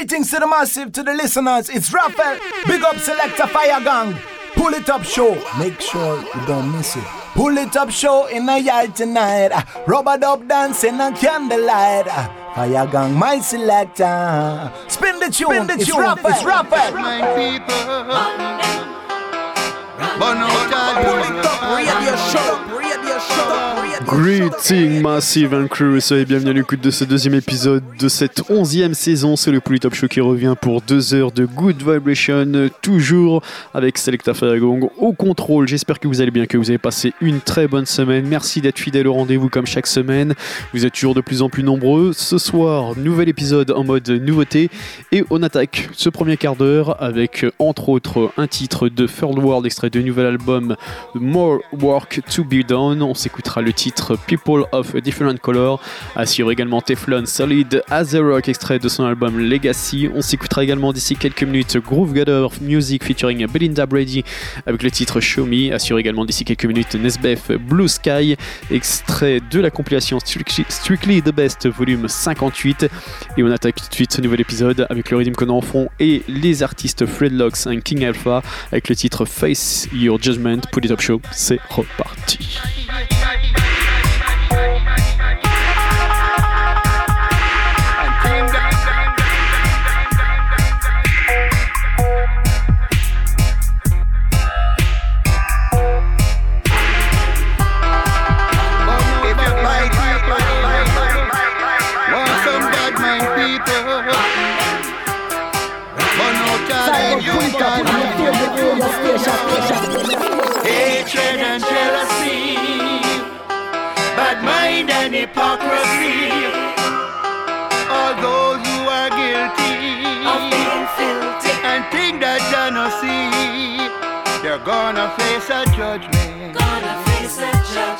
Greetings to the massive, to the listeners. It's Raphael. Big up Selector Fire Gang. Pull it up show. Make sure you don't miss it. Pull it up show in the yard tonight. Rubber dub dancing and candlelight. Fire Gang, my selector. Spin the tune. Spin the it's tune. Raphael. It's Raphael. My people. Pull it up. Radio show. Radio show. Greeting Massive and Crew, soyez bienvenue à l'écoute de ce deuxième épisode de cette onzième saison. C'est le Top Show qui revient pour deux heures de Good Vibration, toujours avec Selecta Ferragong au contrôle. J'espère que vous allez bien, que vous avez passé une très bonne semaine. Merci d'être fidèle au rendez-vous comme chaque semaine. Vous êtes toujours de plus en plus nombreux. Ce soir, nouvel épisode en mode nouveauté et on attaque ce premier quart d'heure avec entre autres un titre de Third World extrait du nouvel album More Work to Be Done. On s'écoutera le titre People of a Different Color, assure également Teflon Solid as a Rock, extrait de son album Legacy. On s'écoutera également d'ici quelques minutes Groove Gather Music featuring Belinda Brady avec le titre Show Me, assure également d'ici quelques minutes Nesbeth Blue Sky, extrait de la compilation Strictly, the Best volume 58. Et on attaque tout de suite ce nouvel épisode avec le rythme qu'on en et les artistes Fredlocks et King Alpha avec le titre Face Your Judgment. Put it up show, c'est reparti. Hypocrisy. All those who are guilty of being filthy and think that they not see, they're gonna face a judgment. Gonna face a judgment.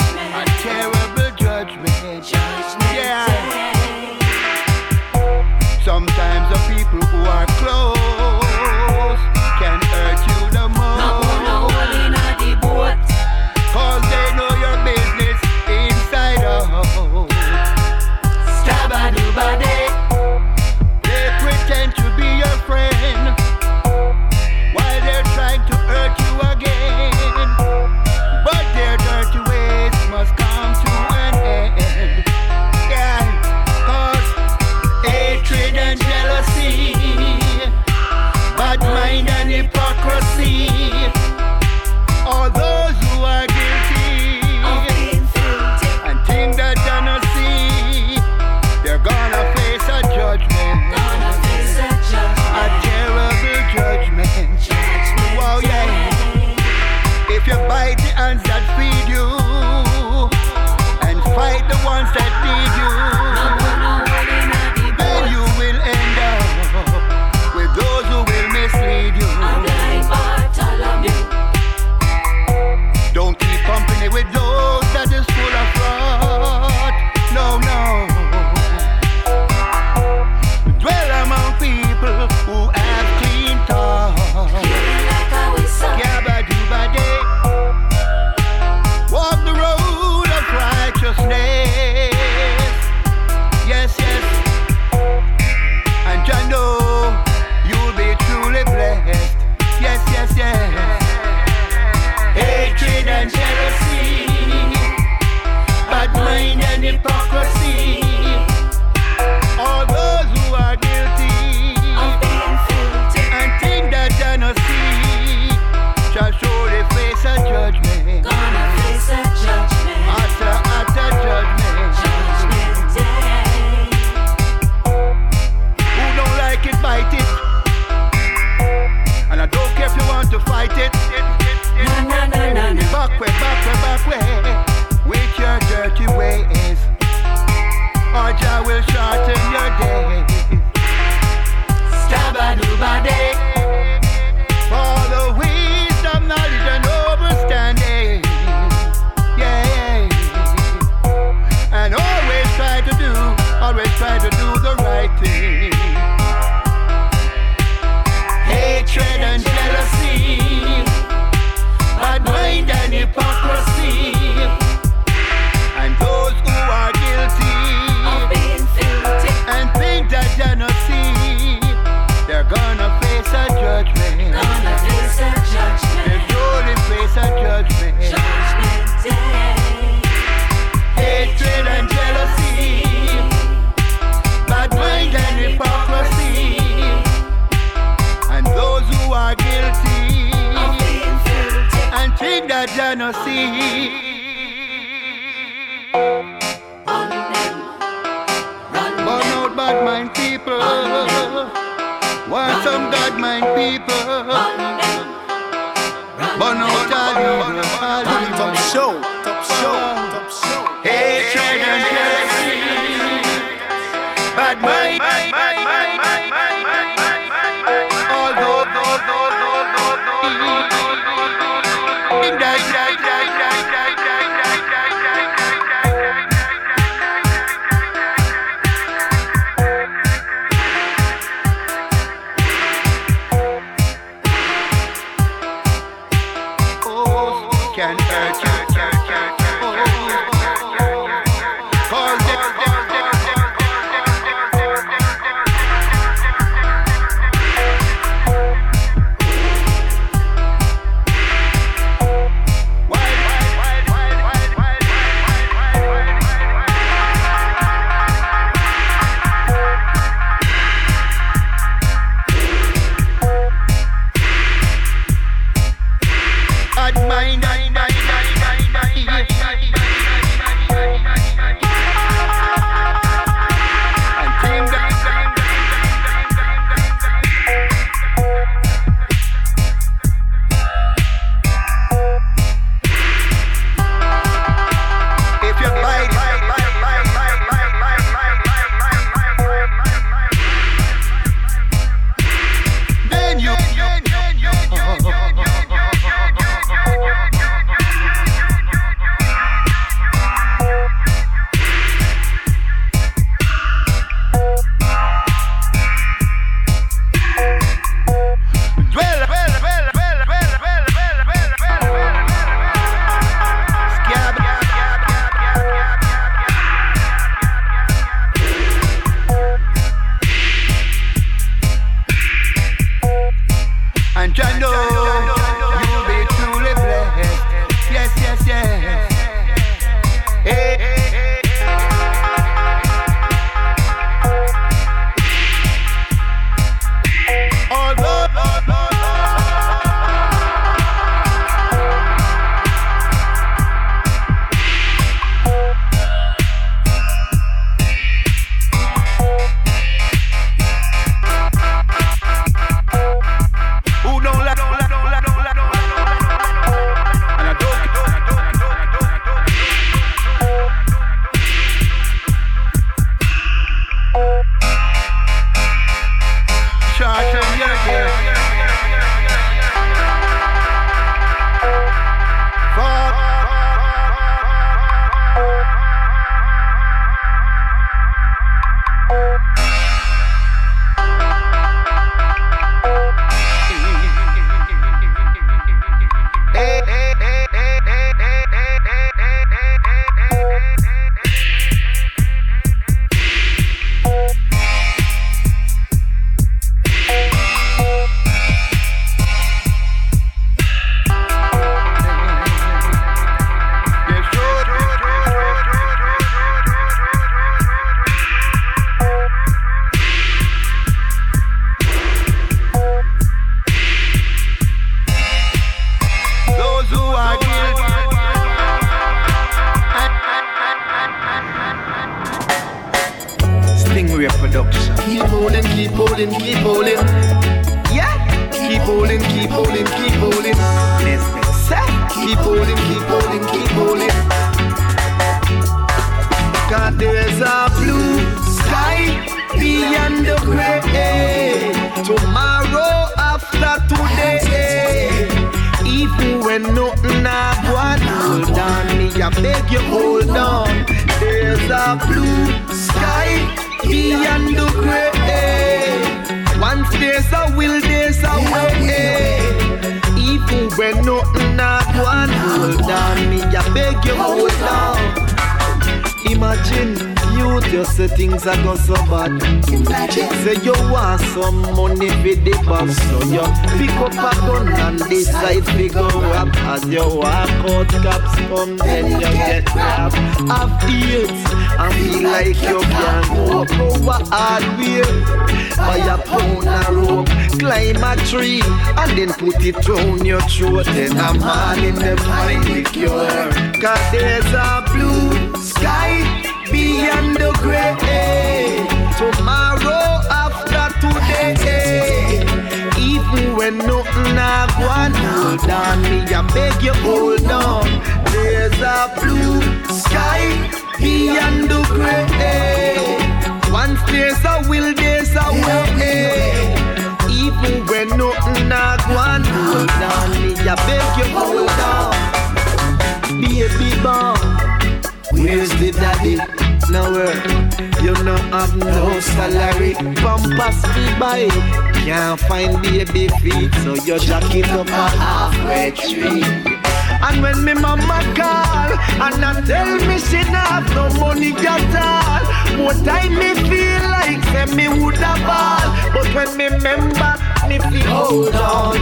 me feel. Hold on,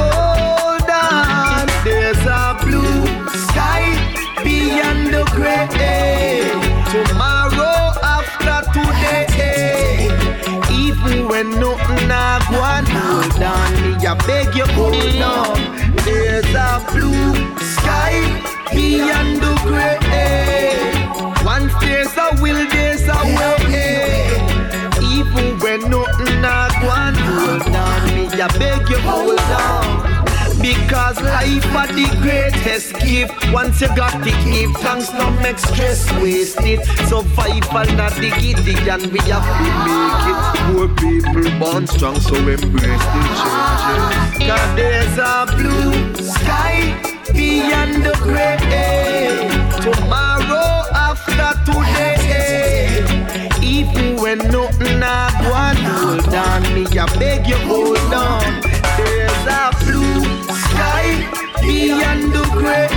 hold on. There's a blue sky beyond the gray. Tomorrow after today, even when nothing I want, hold on. Me, I beg you, hold on. There's a blue sky beyond the gray. Once there's a will, there's a way. Even when nothing I want. I beg you hold on. Because life are the greatest gift. Once you got the gift, thanks no make stress waste it. Survival not the giddy, and we have to make it. Poor people born strong, so embrace the changes. Cause there's a blue sky beyond the gray. Tomorrow after today, even when nothing one hold on, me I beg you hold on. There's a blue sky beyond the grey.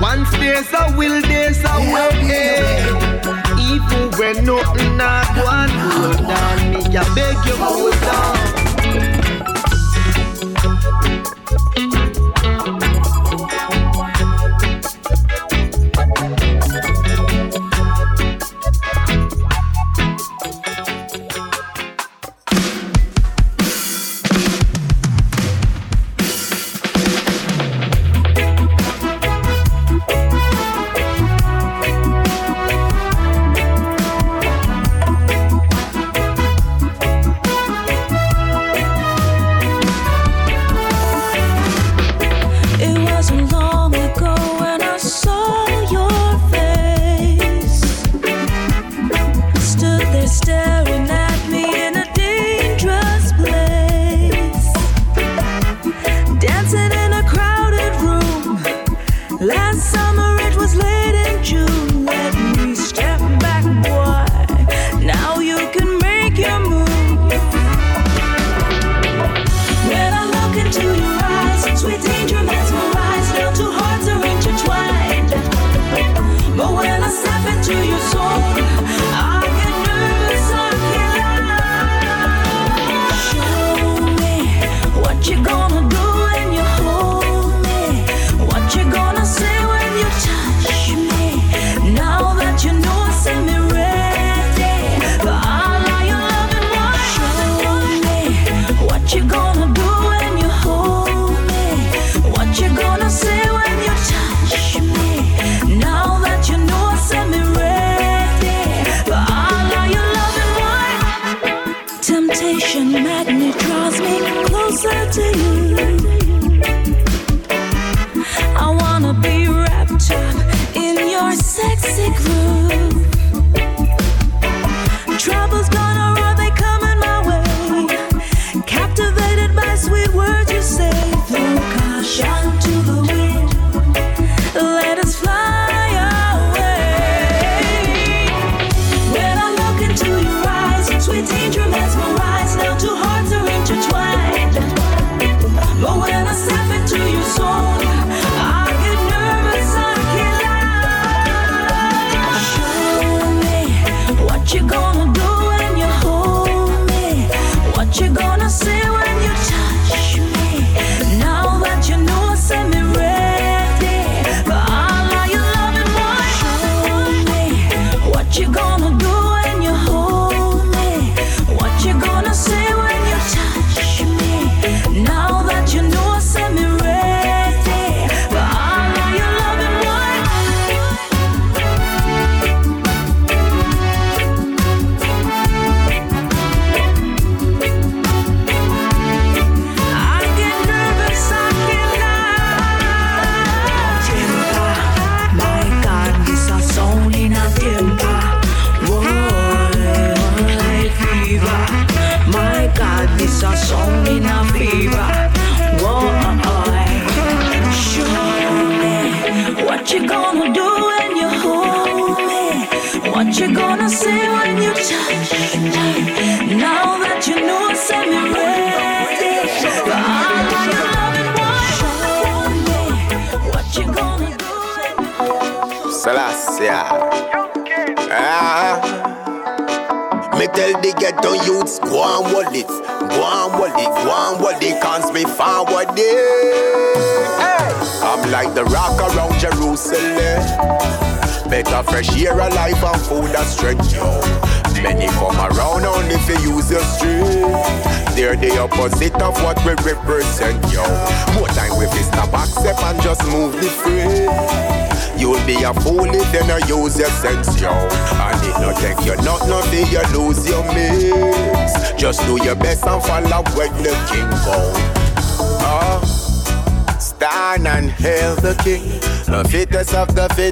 Once there's a will, there's a way. Even when nothing not one hold on, me I beg you hold on.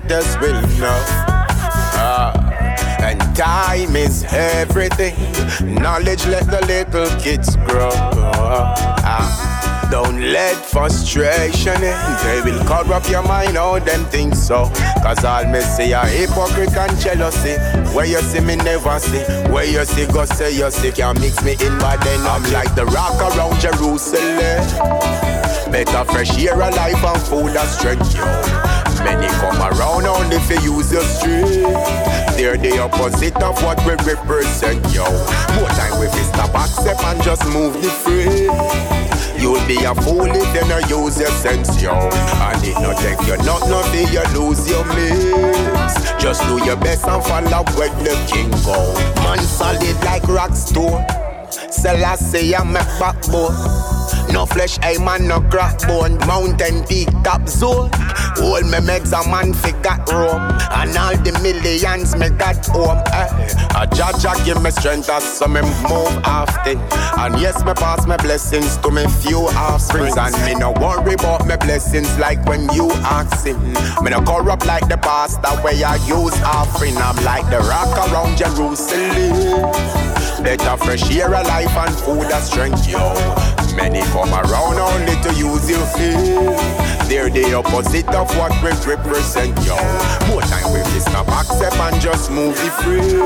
Will know. Ah. And time is everything. Knowledge let the little kids grow. Ah. Don't let frustration in. They will corrupt your mind, all them things so. Cause all me see are hypocrite and jealousy. Where you see me never see. Where you see go say you see. Can't mix me in, but then I'm like the rock around Jerusalem. Better fresh air, life and food and strength, yo. Many come around only if you use your strength. They're the opposite of what we represent, yo. More time we fist stop accept and just move the free. You'll be a fool if you not use your sense, yo. And it not take you not nothing, you lose your mix. Just do your best and follow where the king go. Man solid like rock stone. Selassie, I'm a backbone. No flesh, I man, no crack bone. Mountain peak, top zone. All me megs a man fi got room. And all the millions me got home. Eh. A Jaja give me strength as so me move after And yes, me pass my blessings to me few offsprings. And me no worry about my blessings like when you ask him. Me no corrupt like the pastor where I use offering. I'm like the rock around Jerusalem. Better fresh air, life and food and strength, yo. Many come around only to use your feel. They're the opposite of what we represent, yo. More time we this stop accept and just move it free.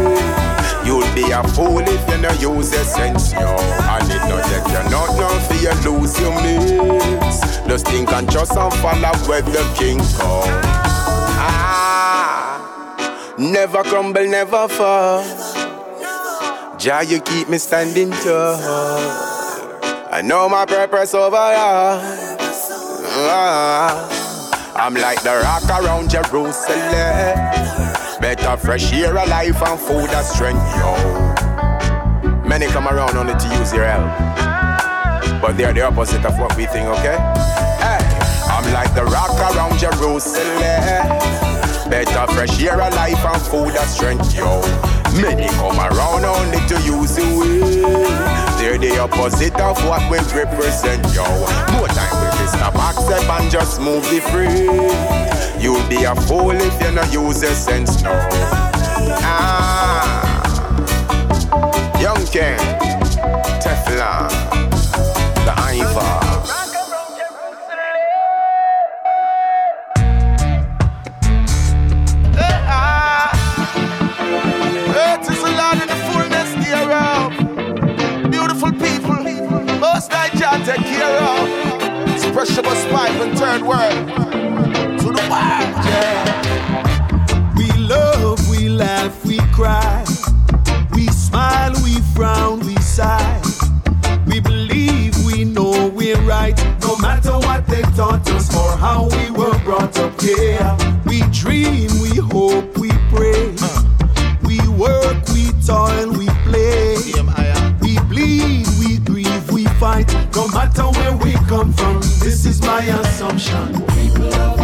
You'll be a fool if you no use your sense, yo. And it not take you not know for you lose your mix. Just think and trust and follow where the king go. Ah, never crumble, never fall. Jah, you keep me standing tall. I know my purpose over here. Ah, I'm like the rock around Jerusalem. Better fresh air, life and food and strength, yo. Many come around only to use your help, but they're the opposite of what we think, okay? Hey, I'm like the rock around Jerusalem. Better fresh air, life and food and strength, yo. Many come around only to use the will. They're the opposite of what we represent, yo. More time we just stop accept and just move the free. You'll be a fool if you not use your sense, no. Ah, Young King, Teflon, the Ivar. And third world to the world. Yeah. We love, we laugh, we cry. We smile, we frown, we sigh. We believe we know we're right, no matter what they taught us or how we were brought up. Yeah, we dream, we hope, we pray. Come from, this is my assumption. People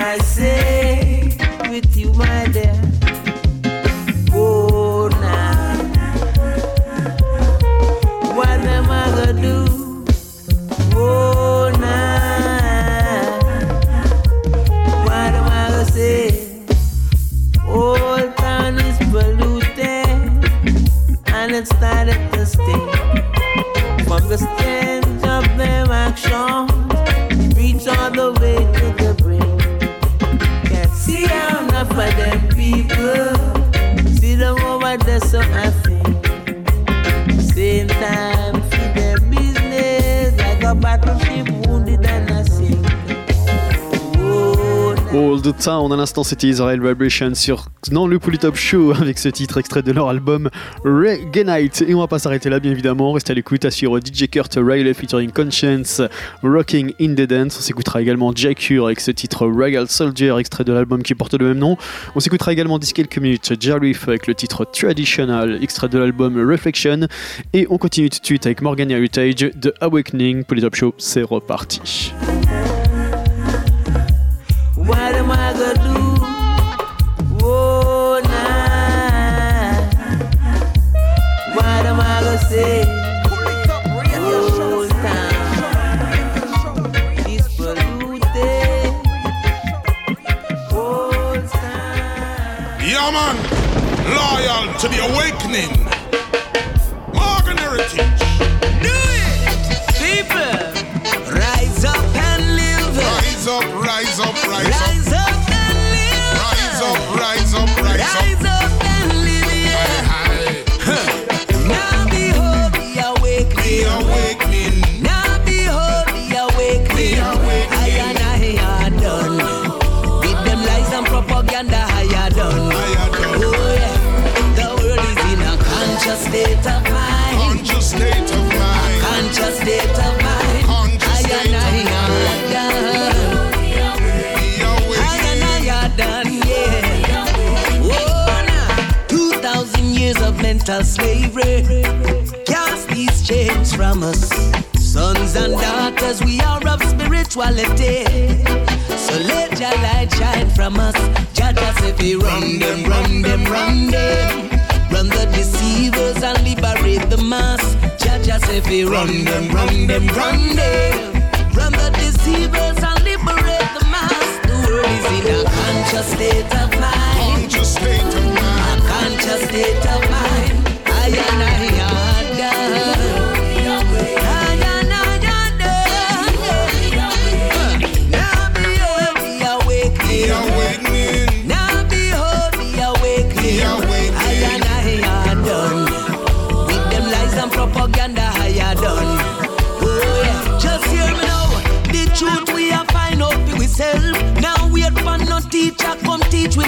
I c'était Israel Vibration sur dans le Polytop Show avec ce titre extrait de leur album Reggae Night. Et on va pas s'arrêter là bien évidemment, restez à l'écoute suivre DJ Kurt Riley featuring Conscience, Rocking in the Dance. On s'écoutera également Jack Cure avec ce titre Regal Soldier extrait de l'album qui porte le même nom. On s'écoutera également d'ici quelques minutes avec le titre Traditional extrait de l'album Reflection. Et on continue tout de suite avec Morgan Heritage de Awakening. Polytop Show, c'est reparti. To the awakening. Conscious state of mind. Conscious state of mind. Conscious state of mind. Conscious I state of I are done. I and awakening. I are done, yeah. Oh, nah. Two thousand years of mental slavery. Cast these chains from us. Sons and daughters, we are of spirituality. So let your light shine from us. Judge us if we run them, run them, run them. Run the deceivers and liberate the mass. Judge us if we run them, run them, run them. Run the deceivers and liberate the mass. The world is in a conscious state of mind. Conscious state of mind. A conscious state of mind.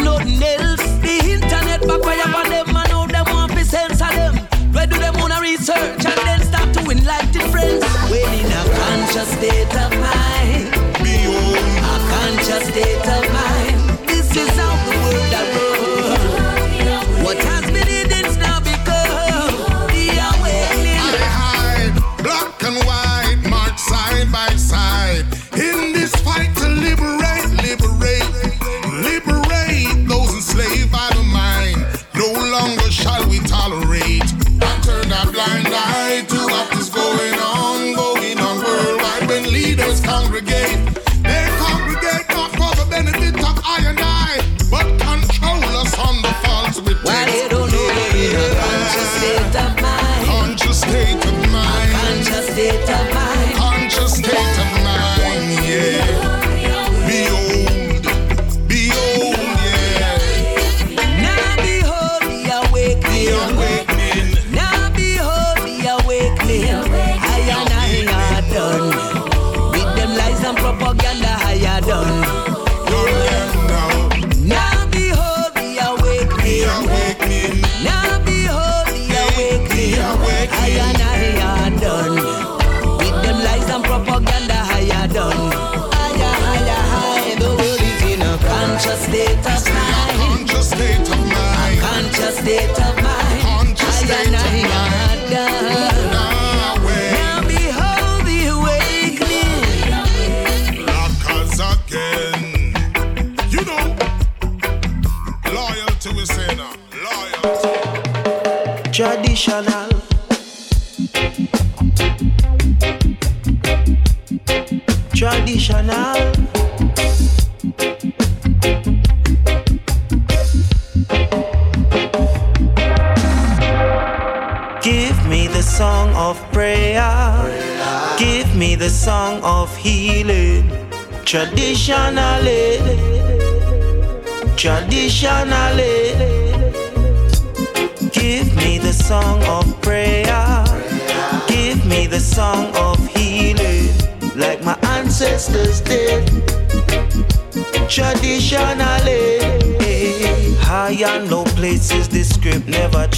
Nothing else. The internet backfire on them and now them want to censor them. Where do them wanna research and then start to enlighten friends? When in a conscious state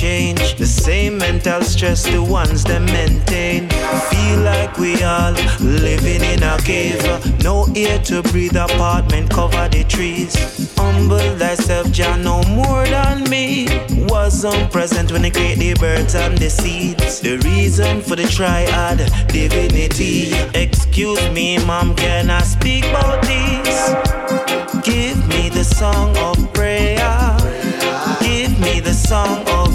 change. The same mental stress, the ones that maintain. Feel like we all living in a cave. No air to breathe, apartment cover the trees. Humble thyself, Jah, no more than me. Wasn't present when they create the birds and the seeds. The reason for the triad divinity. Excuse me, mom, can I speak about this? Give me the song of prayer. Give me the song of.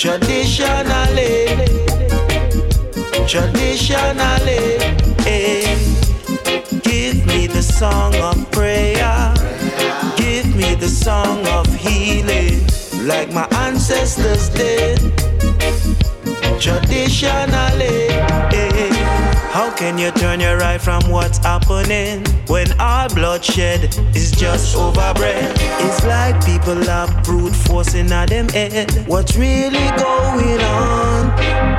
Traditionally, traditionally, eh. Give me the song of prayer. Give me the song of healing, like my ancestors did. Traditionally, eh. How can you turn your eye from what's happening when all bloodshed is just overbred? It's like people have brute force in them head. What's really going on?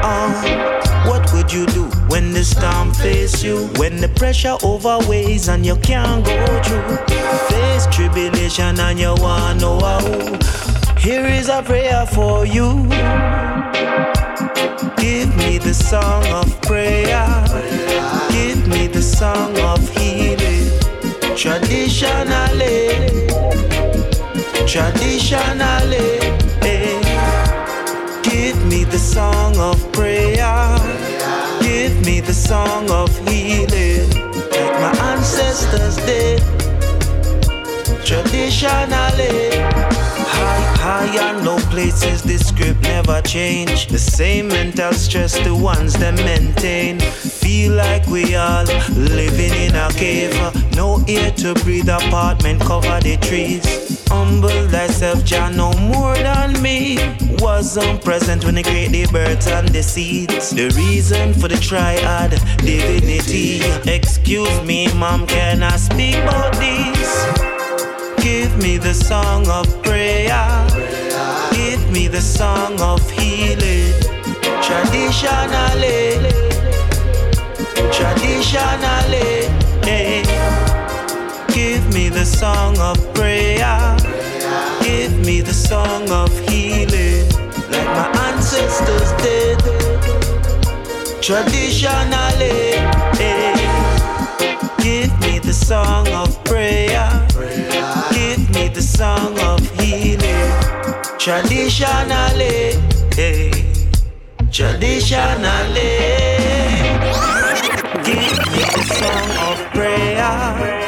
on? What would you do when the storm face you? When the pressure overweighs and you can't go through? Face tribulation and you want who? Here is a prayer for you. Give me the song of prayer. Song of healing. Traditionally, traditionally, eh. Give me the song of prayer. Give me the song of healing, like my ancestors did. Traditionally, high, high and low places, the script never change. The same mental stress, the ones that maintain. Feel like we all living in a cave. No air to breathe, apartment cover the trees. Humble thyself, Jah, no more than me. Wasn't present when they create the birds and the seeds. The reason for the triad divinity. Excuse me, mom, can I speak about this? Give me the song of prayer. Give me the song of healing. Traditionally, traditionally, eh. Give me the song of prayer. Give me the song of healing, like my ancestors did. Traditionally, eh. Give me the song of prayer. Give me the song of healing. Traditionally, eh. Traditionally. Give me the song of prayer.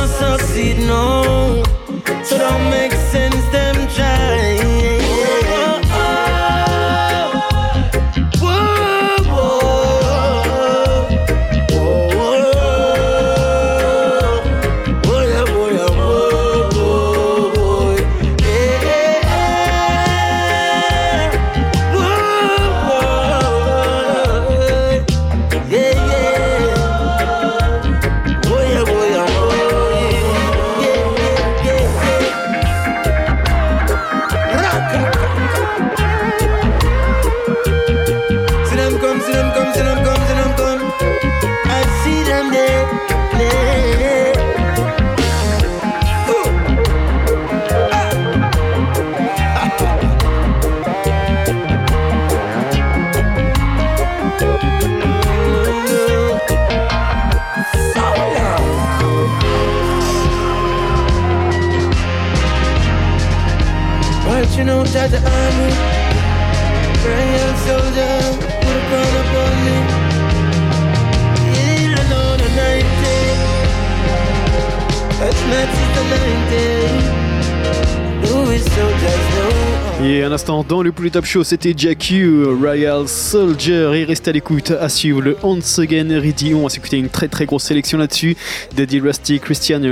must succeed, no. So don't make sense. blinded. Ooh, it's so just. Et un instant dans le Plus Top Show, c'était Jackie Royal Soldier. Et restez à l'écoute, à suivre le Once Again Ready. On va s'écouter une très très grosse sélection là-dessus. Daddy Rusty, Christian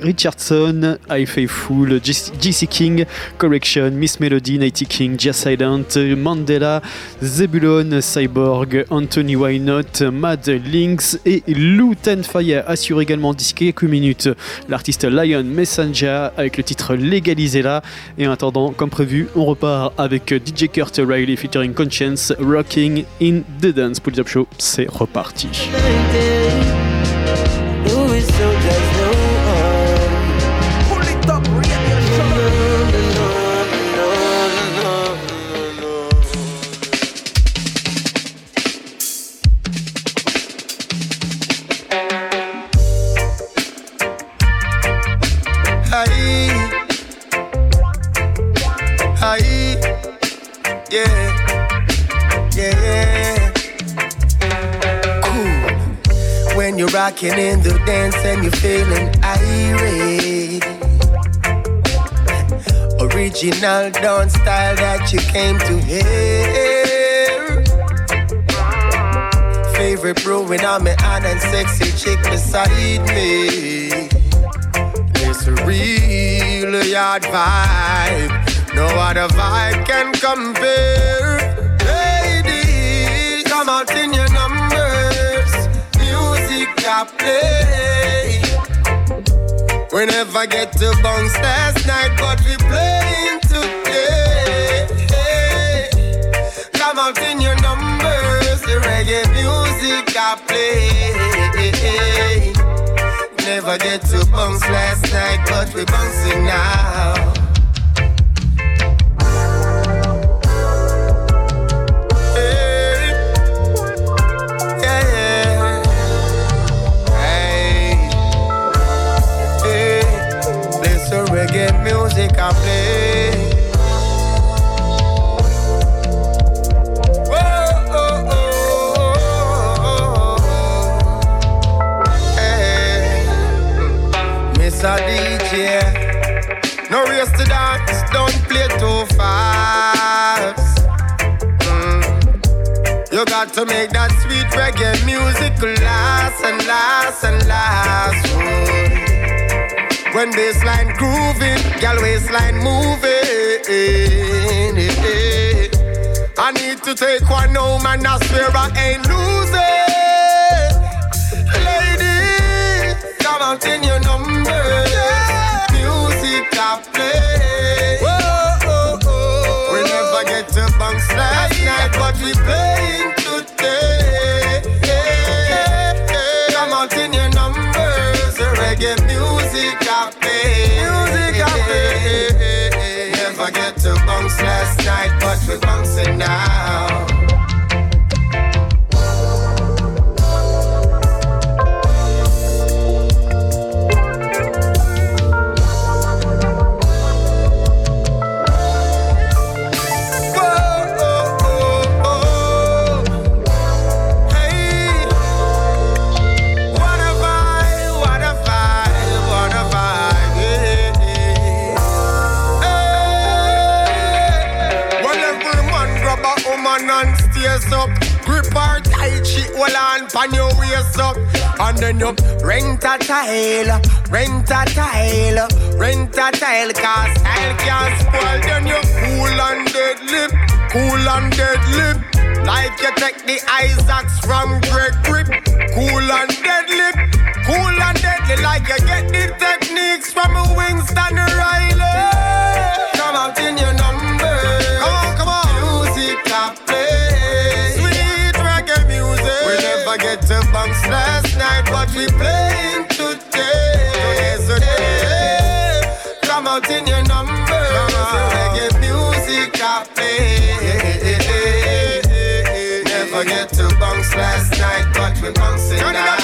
Richardson, I Faithful, JC King, Correction, Miss Melody, Nighty King, Jazz Silent, Mandela, Zebulon, Cyborg, Anthony Wynott, Mad Lynx et Lou Fire assure également d'ici quelques minutes l'artiste Lion Messenger avec le titre Légalisez-la. Et en attendant, comme prévu, on repart avec DJ Kurt Riley featuring Conscience, Rocking in the Dance. Pour Top Show, c'est reparti. Rocking in the dance and you're feeling irate. Original dance style that you came to hear. Favorite brewing on me and sexy chick beside me. It's a real yard vibe. No other vibe can compare. Ladies, come out in your. I play. We never get to bounce last night, but we playing today. Come out in your numbers. The reggae music I play. Never get to bounce last night, but we bouncing now. Music I play. Whoa, oh, oh, oh. DJ, no race to dance, don't play too fast. Mm. You got to make that sweet reggae music last and last and last. Ooh. When bassline grooving, gal waistline moving. I need to take one home and I swear I ain't losing. Ladies, come out in your numbers. Music I play. Oh, oh. We never get to bounce last night, but we playing to bounce last night, but we bouncing now. Pan your waist up. And then you rent a tile, rent a tile, rent a tile Cause style can't spoil. Then you cool and deadly, cool and deadly Like you take the Isaacs from Greg Grip Cool and deadly, cool and deadly Like you get the techniques from a Winston Riley turn it up,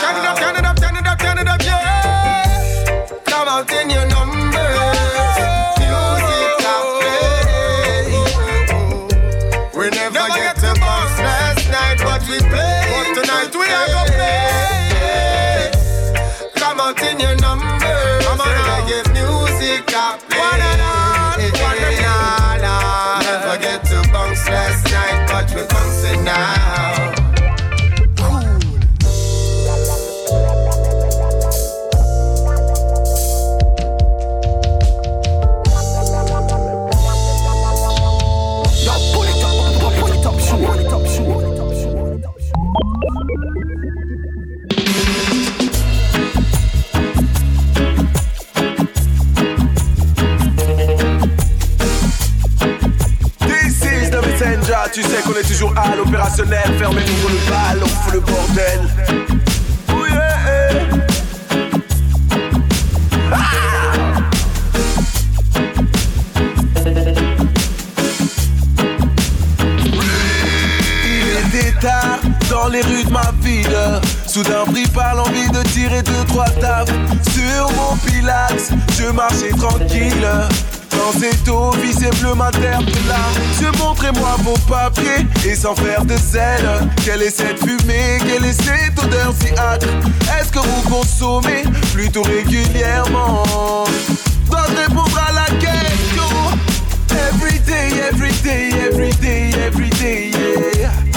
toujours à l'opérationnel. Fermez-nous le bal, on fout le bordel. Oh yeah. Ah. Tard dans les rues de ma ville. Soudain pris par l'envie de tirer deux, trois tables sur mon pilax. Je marchais tranquille. Quand eau visiblement là. Je montrez-moi vos papiers. Et sans faire de zèle Quelle est cette fumée, quelle est cette odeur si âcre? Est-ce que vous consommez plutôt régulièrement? Dois répondre à la question Every day, every day, every day, every day, yeah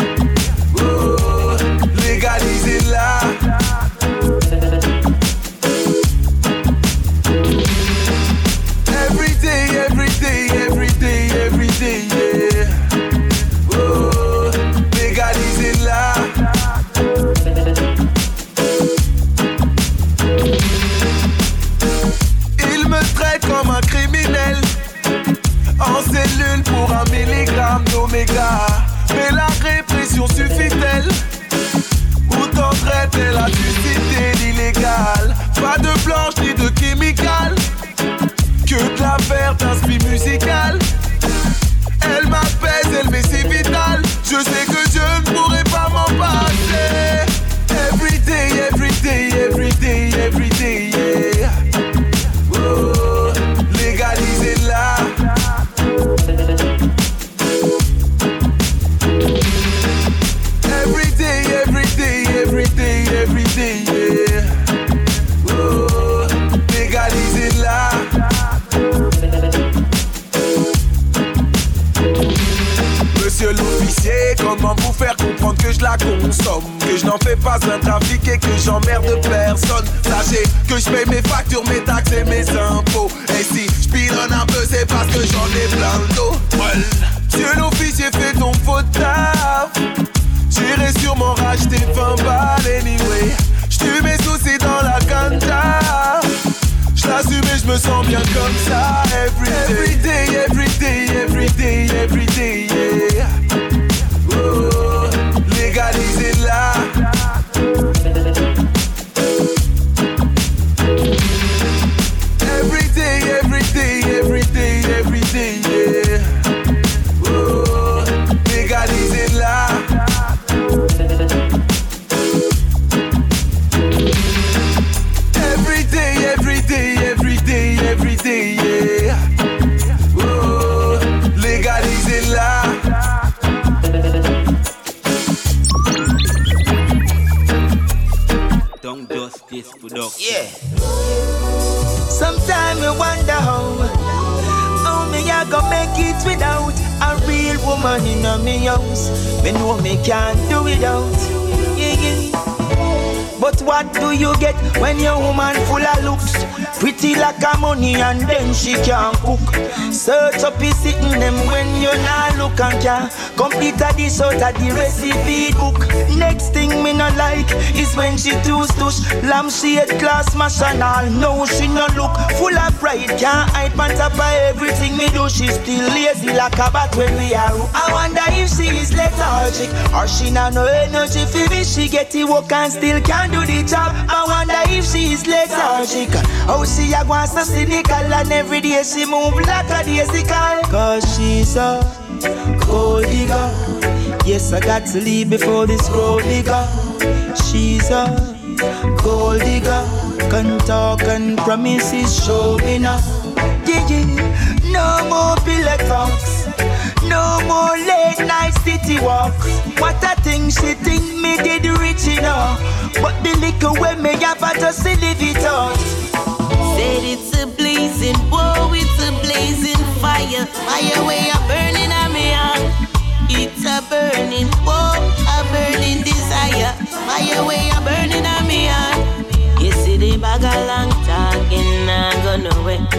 fais pas un trafic et que j'emmerde personne. Sachez que je paye mes factures, mes taxes et mes impôts. Et si je un peu, c'est parce que j'en ai plein le dos. Well, Monsieur l'officier, fais ton faute taf J'irai sûrement racheter 20 balles anyway. J'tue mes soucis dans la ganja. Je l'assume et je me sens bien comme ça every day, every day, every day, every day, yeah. Oh, légalisez-la. Every justice production. Yeah. Sometimes I wonder how, how me I go make it without a real woman in a me house. Me know me can't do without. Yeah, yeah. But what do you get when your woman full of looks? Pretty like a money and then she can't cook. Search up is sitting them when you not look and can complete a dish out of the recipe book. Next thing me not like is when she too stush. Lampshade glass mash and all. No, she no look full of pride. Can't hide on top everything me do. She still lazy like a bat when we are. I wonder if she is lethargic or she not no energy for me. She get the work and still can't do the job. I wonder if she is lethargic. She a go so cynical and every day she move like a daisy Cause she's a gold digger. Yes, I got to leave before this gold digger. She's a gold digger. Can talk and promises show now. Yeah, yeah. No more pillow talks. No more late night city walks. What a thing she think me did rich enough. But the liquor when me have I just live it out.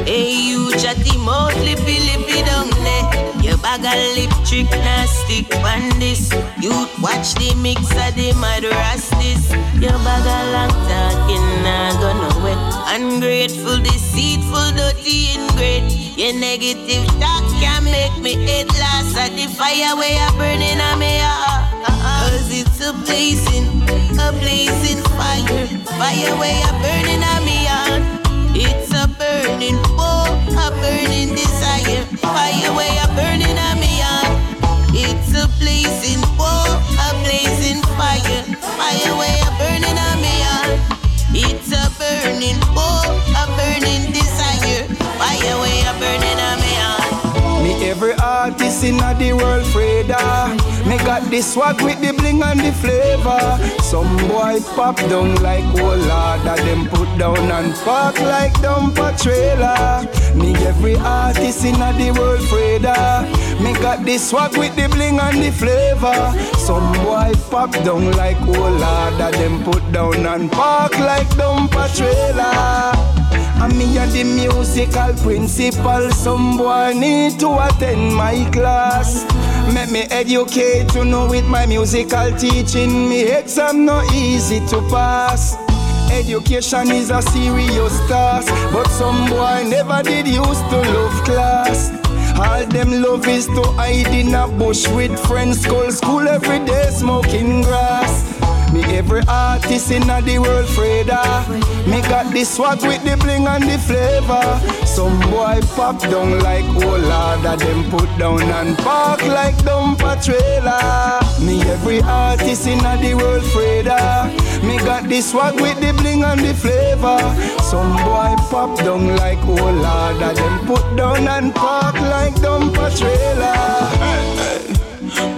Hey, you chatty mouth, lippy lippy down there. Your bag a lip trick, nah stick on this. You watch the mix of the mad rastis. Your bag a long talking, nah go nowhere. Ungrateful, deceitful, dirty, ingrate. Your negative talk can make me head last at the fire where you're burning on me heart. Cause it's a blazing, a blazing fire. Fire where you're burning on me. It's burning, oh, a burning desire. Fire where you burning on me heart. It's a blazing, oh, a blazing fire. Fire where you burning on me heart. It's a burning, oh, a burning desire. Fire where you burning on me heart. Me every artist in the world Freda Me got the swag with the bling and the flavor. Some boy pop down like lord That them put down and park like dumper trailer. Me every artist in the world Freda. Me got the swag with the bling and the flavor. Some boy pop down like lord That them put down and park like dumper trailer and me a the musical principal. Some boy need to attend my class. Make me educate to know with my musical teaching. Me exam no easy to pass. Education is a serious task, but some boy never did used to love class. All them love is to hide in a bush with friends, call school every day smoking grass. Me every artist in the world Freda. Me got the swag with the bling and the flavor. Some boy pop down like lord that them put down and park like dumper trailer. Me every artist in the world Freda. Me got the swag with the bling and the flavor. Some boy pop down like lord that them put down and park like dumper trailer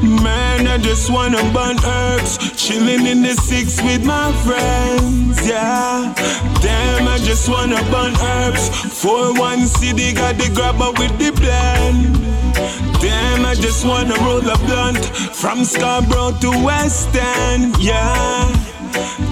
Man, I just wanna burn herbs, chilling in the six with my friends, yeah. Damn, I just wanna burn herbs. For one city, got the grabber with the blend. Damn, I just wanna roll a blunt from Scarborough to West End, yeah.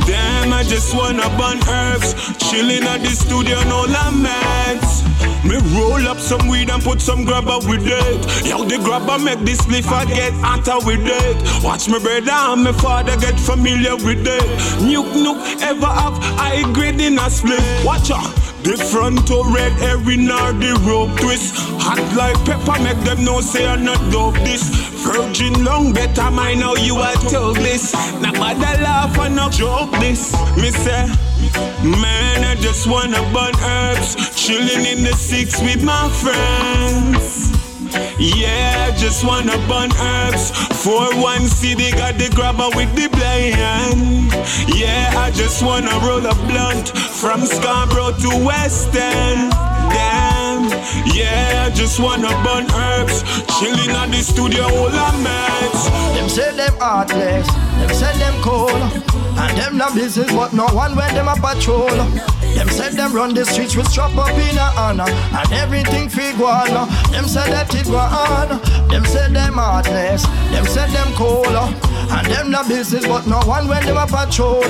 Damn, I just wanna burn herbs, chilling at the studio, no laments. Me roll up some weed and put some grabber with it. Yo, the grabber make this I get hotter with it. Watch me brother and my father get familiar with it. Nuke nuke ever have high grade in a split. Watch out. The front to red every nor the rope twist. Hot like pepper, make them know say I'm not dope this. Virgin long better mind how you are told this. Now bother laugh and not joke this. Me say, man, I just wanna burn herbs, chilling in the six with my friends. Yeah, just wanna burn herbs. For one city, got the grabber with the blind. Yeah, I just wanna roll a blunt from Scarborough to West End. Yeah, just wanna burn herbs. Chilling at the studio, all I met. Them say them heartless, them say them cold, and them no business, but no one when them a patrol. Them say them run the streets with strap up in a honor, and everything fig one. Them say that it go on. Them say them heartless, them say them cold, and them no business, but no one when them a patrol.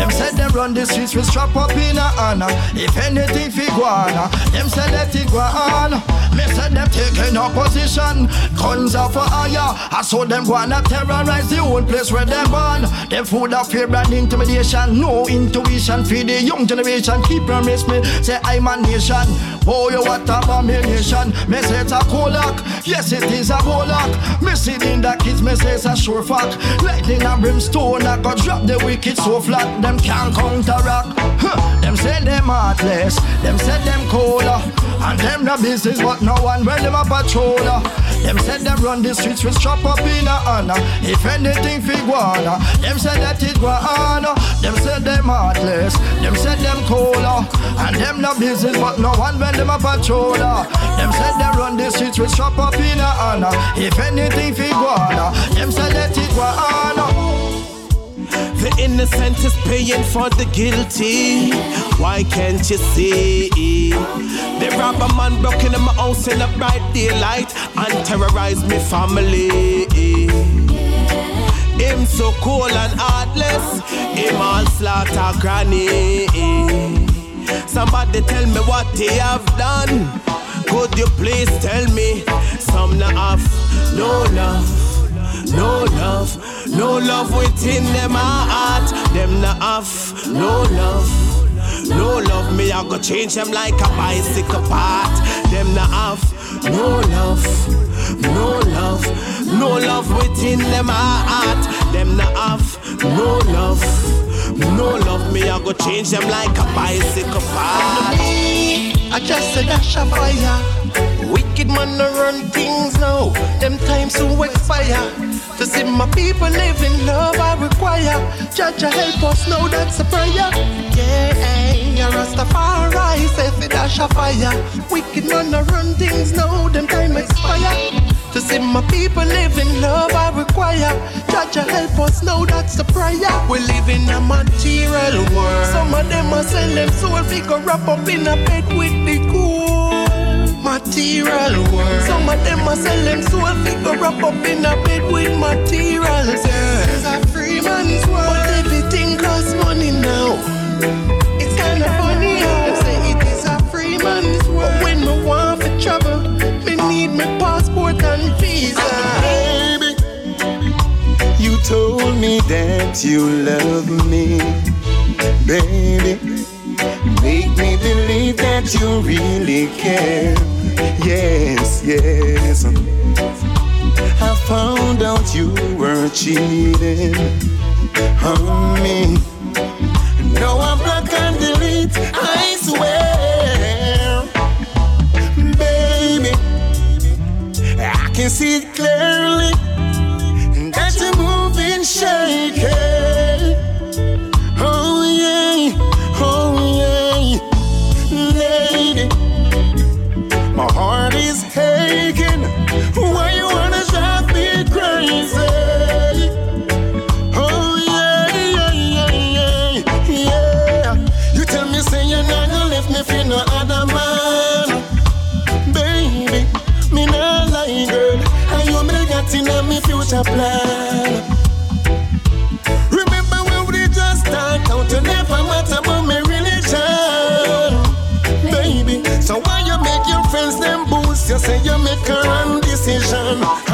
Them say them run the streets with strap up in a honor. If anything fig one, uh, them say that it go on. Me say them taking up position, guns are for hire. I saw them wanna terrorize the whole place where them born. Them food of fear and intimidation, no intuition for the young generation. Keep promise me, say I'm a nation. Oh, you what a abomination? Me say it's a colac, yes it is a colac. Me see in the kids, me say it's a sure fact. Lightning and brimstone, I got drop the wicked so flat, them can't counteract. Huh. Them say them heartless, them say them cola, and them no business, but no one when them a patroller. Them said them run the streets with strap up in a honor. If anything fig wanna, them said that it on. Them said them heartless, them said them cola, and them no business, but no one when them a patroller. Them said them run the streets with strap up in a honor. If anything fig wanna, them said that it on. The innocent is paying for the guilty. Why can't you see? They rob a man broke in my house in a bright daylight and terrorize me family. Him so cool and heartless, him all slaughter granny. Somebody tell me what he have done. Could you please tell me? Some not have no love, no love, no love within them heart. Them not have no love, no love. Me I go change them like a bicycle part. Them not have no love, no love, in them heart. Them not have no love, no love. Me I go change them like a bicycle path. I just a dash of fire. Wicked man no run things now. Them times to expire. To see my people live in love, I require. Judge, help us now, that's a prayer. Yeah, Rastafari says a dash of fire. Wicked man no run things now. Them time expire. To see my people live in love, I require. Judge, help us now, that's a prayer. We live in a material world. Some of them are sell them soul figure wrap up in a bed with the. Material world. Some of them are sell them soul figure wrap up in a bed with materials. Yeah. It's a free man's world. But everything costs money now. It's kinda funny how them say it is a free man's world. But when me want for trouble, me need my passport and visa. Baby, you told me that you love me. Baby, make me believe that you really care. Yes, yes. I found out you were cheating on me. No, I'm block and delete, I swear. Baby, I can see it clearly that you're moving shaky. Wrong decision.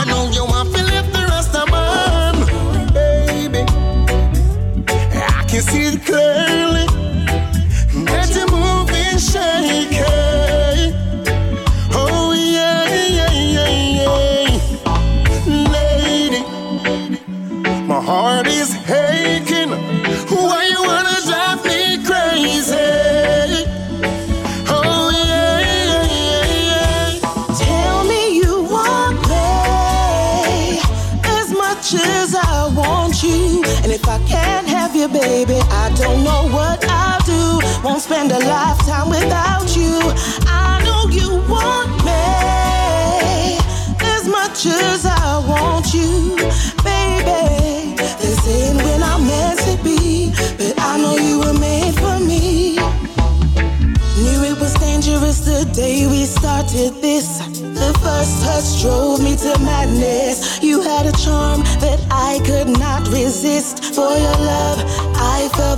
As I want you, baby. Meant to be, but I know you were made for me. Knew it was dangerous the day we started this. The first touch drove me to madness. You had a charm that I could not resist. For your love, I fell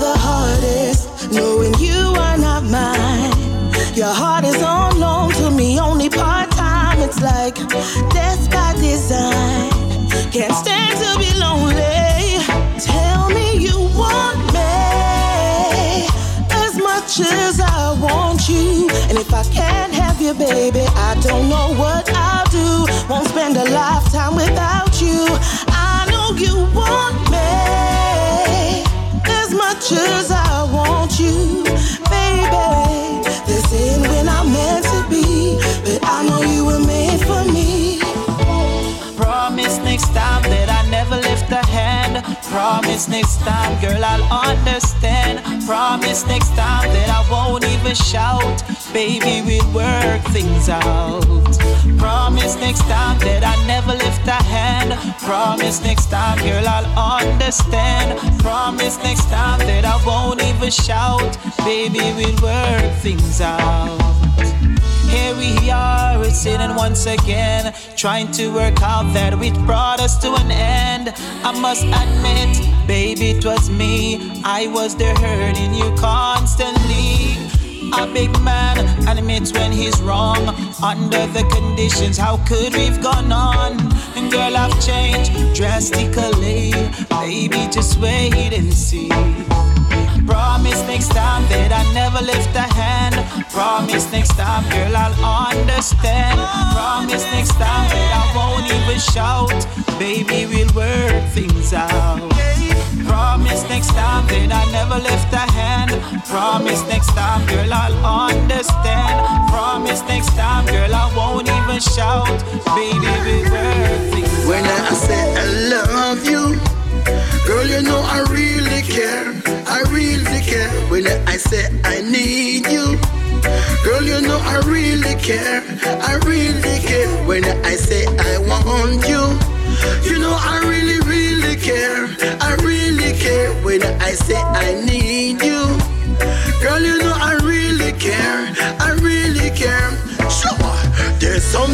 can't have you, baby, I don't know what I'll do. Won't spend a lifetime without you. I know you want me as much as I want you, baby. This ain't when I'm meant to be, but I know you were made for me. Promise next time that I never lift a hand. Promise next time, girl, I'll understand. Promise next time that I won't even shout. Baby, we'll work things out. Promise next time that I never lift a hand. Promise next time, girl, I'll understand. Promise next time that I won't even shout. Baby, we'll work things out. Here we are, sitting once again, trying to work out that which brought us to an end. I must admit, baby, it was me. I was there hurting you constantly. A big man admits when he's wrong. Under the conditions, how could we've gone on? And girl, I've changed drastically. Baby, just wait and see. Promise next time that I never lift a hand. Promise next time, girl, I'll understand. Promise next time that I won't even shout. shout. Baby, we'll work things out. Promise next time that I never lift a hand. Promise next time, girl, I'll understand. Promise next time, girl, I won't even shout. Baby, work things When I say I love you, girl, you know I really care. I really care. When I say I need you, girl, you know I really care. I really care. When I say I want you, you know I really care. I really care. When I say I need you, girl, you know I really care.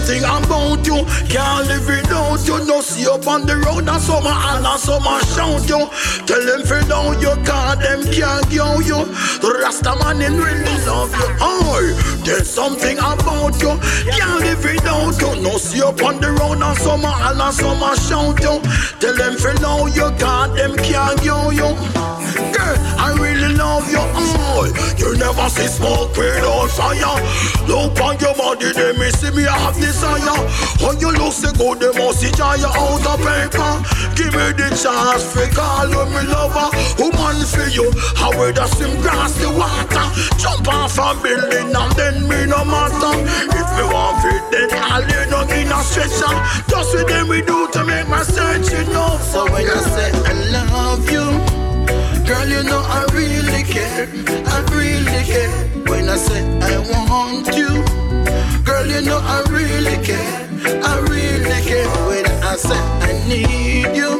Something about you, can't live without you. No see up on the road and summer and a summer shout you. Tell them feel down you, cause them can't go you. The Rasta man in really love you. Oh, there's something about you, can't live without you. No see up on the road and summer and a summer shout you. Tell them feel down you, cause them can't go you. Girl, I really love you. Oh, you never see smoke without fire. Look on your body, they me see me have desire. When you look so good, they must see joy out of paper. Give me the chance for call you me lover. Woman for you, how we the swim grass the water. Jump off a building and then me no matter. If me want fit, then I'll lay down in a stretcher. Just with them we do to make my search enough. So when I say I love you. Girl, you know I really care. I really care. When I say I want you. Girl, you know I really care. I really care. When I say I need you.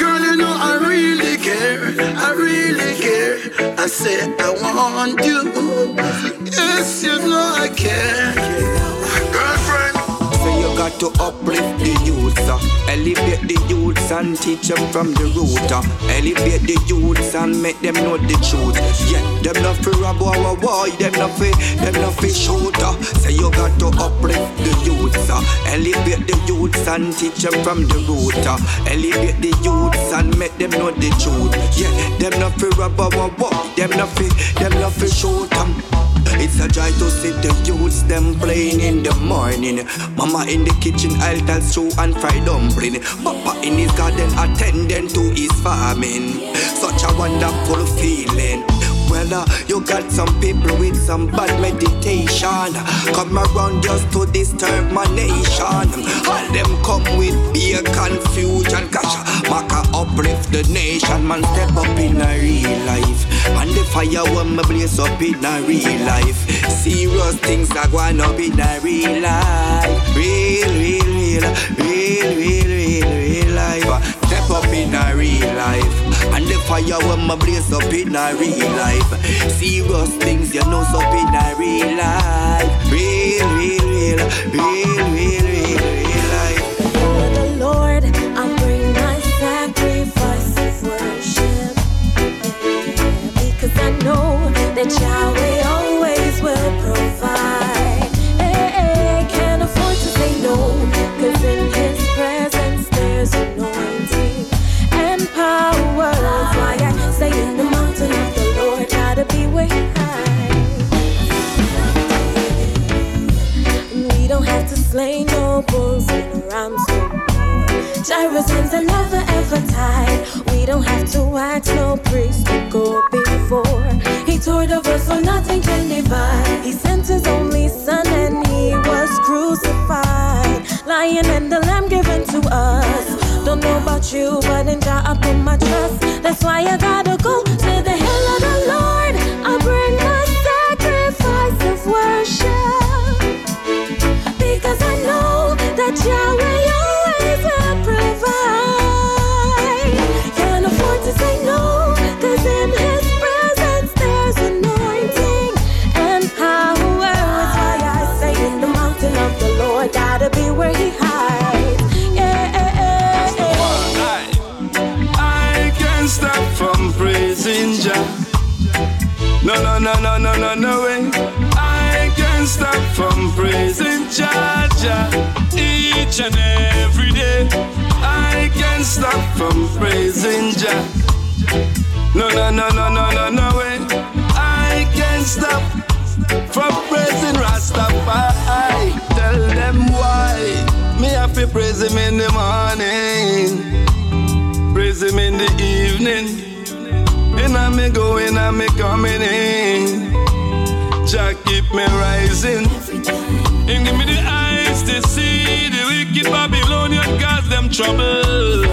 Girl, you know I really care. I really care. I say I want you. Yes, you know I care. To uplift the youths, uh, elevate the youths and teach them from the root. Uh, elevate the youths and make them know the truth. Yeah, them not fi rob our boy, them not fi, them not fi shoot. Uh. So you got to uplift the youths, uh, elevate the youths and teach them from the root. Uh. elevate the youths and make them know the truth. Yeah, them not fi rob our boy, them not fi, them not fi shoot. Um. It's a joy to see the youths them playing in the morning. Mama in the kitchen, tell stew and fried dumpling. Papa in his garden attending to his farming. Such a wonderful feeling. Well, uh, you got some people with some bad meditation. Come around just to disturb my nation. All them come with beer confusion. Gosh, Maka uplift the nation. Man, step up in a real life. And the fire when me blaze up in a real life. Serious things are going up in a real life. Real, real, real, real, real, real, real life. Step up in a real life. And the fire when me blaze up in a real life. Serious things you know up in a real life. Real, real, real, real, real, real, real life. For the Lord, I bring my sacrifice of worship. Because I know that Yahweh always will provide. Hey, hey, can't afford to say no. More. Gyros hands are never ever tied. We don't have to ask no priest to go before. He tore the verse so nothing can divide. He sent his only son and he was crucified. Lion and the lamb given to us. Don't know about you, but in Jah I put my trust. That's why I gotta go to the from praising Jah. Each and every day. I can't stop from praising Jah. No, no, no, no, no, no, no way. I can't stop from praising Rastafari. Tell them why. Me have to praise praise Him in the morning, praise Him in the evening. And I me going, I me coming in. Jah keep me rising. And give me the eyes to see the wicked Babylonian cause them trouble.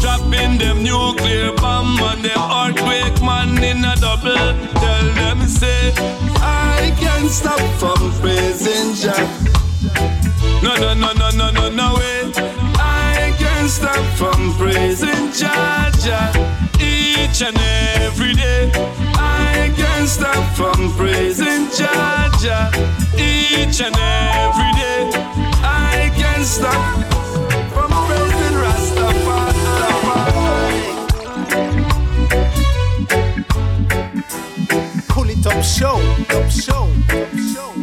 Dropping them nuclear bomb on them earthquake man in a double. Tell them say I can't stop from praising Jah. No no no no no no no way. I can't stop from praising Jah Jah each and every day. I can't stop from praising Jah each and every day. I can't stop from praising Rastafari. Pull it up, show, up, show, up, show.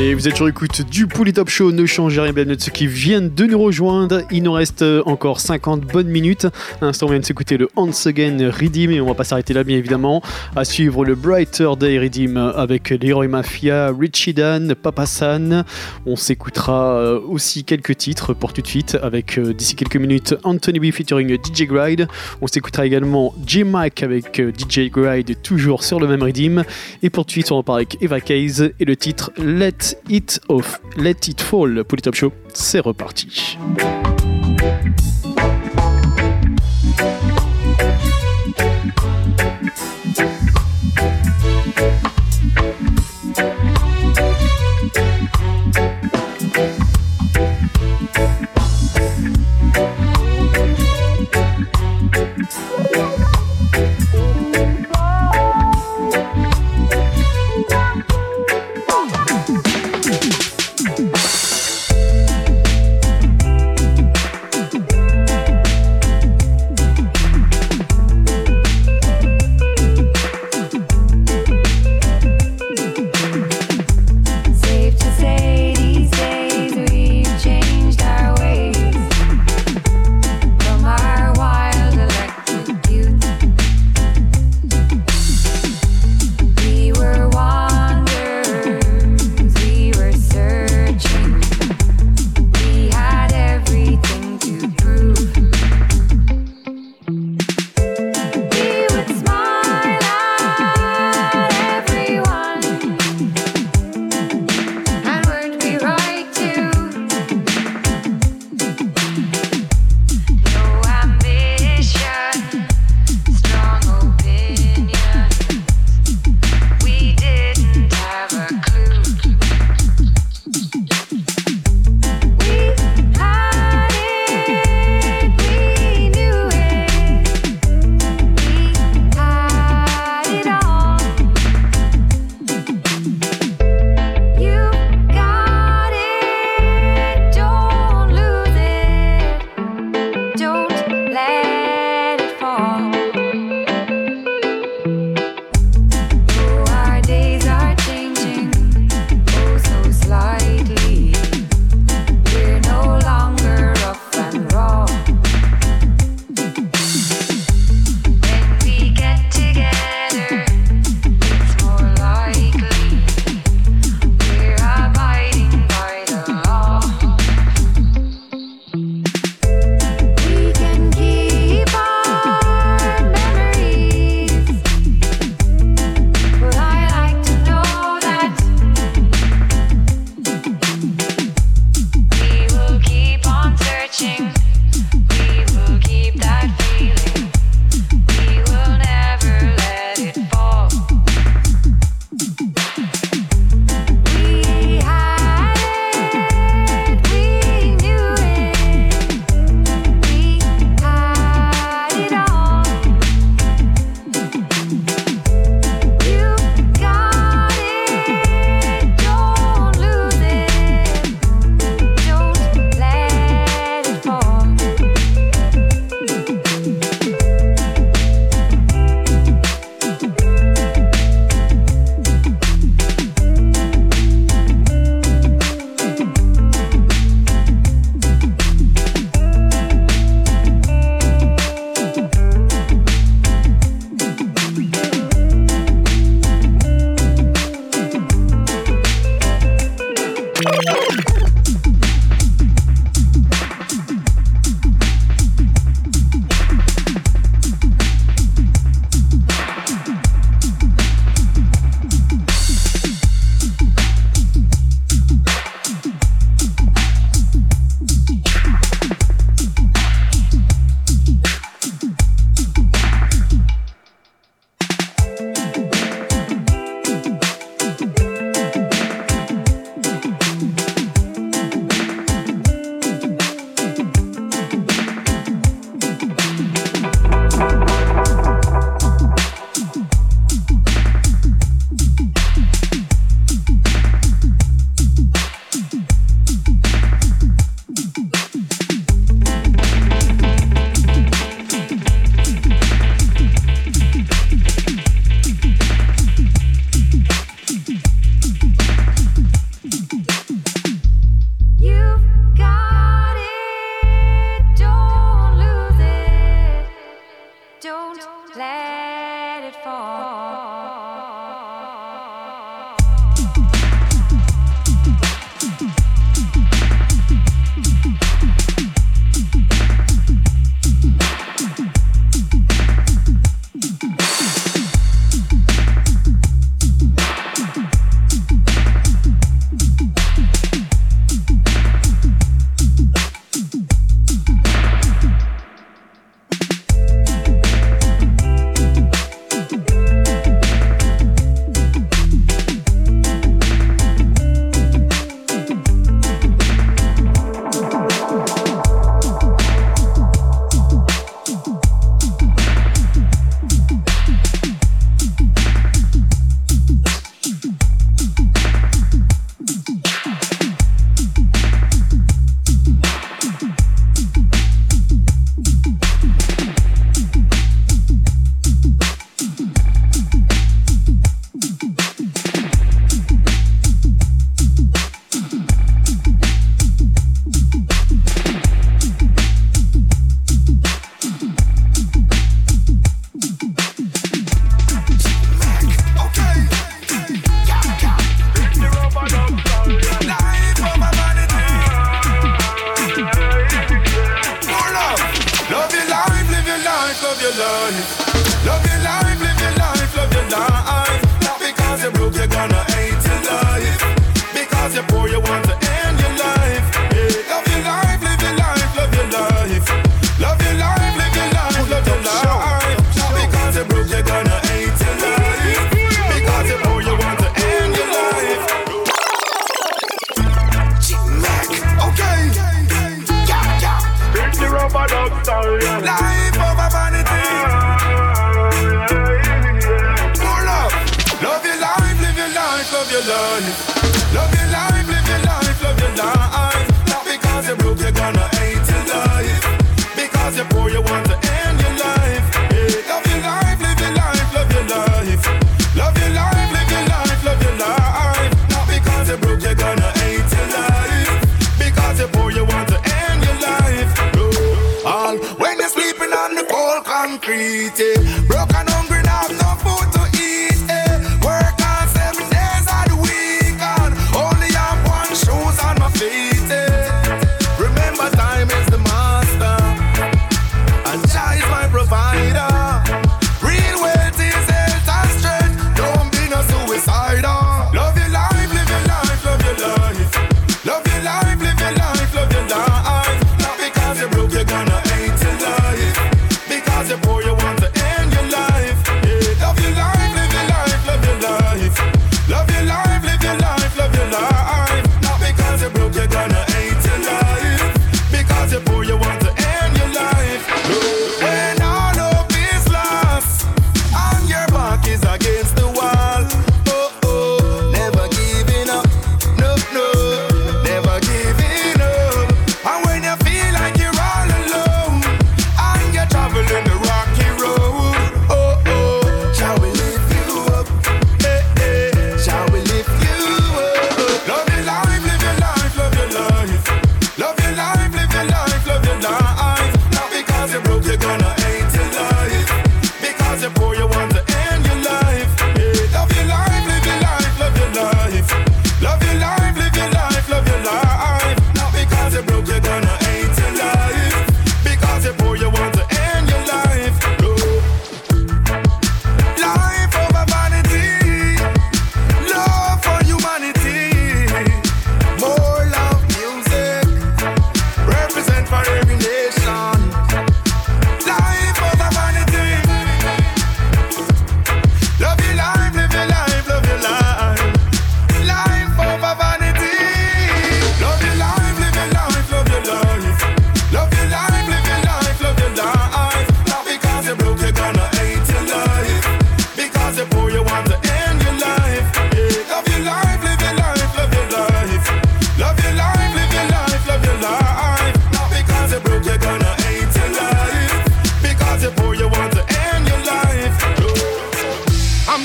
Et vous êtes sur écoute du Pouli Top Show, ne changez rien, bienvenue de ceux qui viennent de nous rejoindre. Il nous reste euh, encore 50 bonnes minutes. À l'instant, on vient de s'écouter le Once Again Redeem et on va pas s'arrêter là, bien évidemment. À suivre le Brighter Day Redeem avec Leroy Mafia, Richie Dan, Papa San. On s'écoutera euh, aussi quelques titres pour tout de suite avec euh, d'ici quelques minutes Anthony B featuring DJ Gride. On s'écoutera également J Mike avec euh, DJ Gride, toujours sur le même Redeem. Et pour tout de suite, on repart avec Eva Case et le titre Let It Off, Let It Fall pour Top Show. C'est reparti.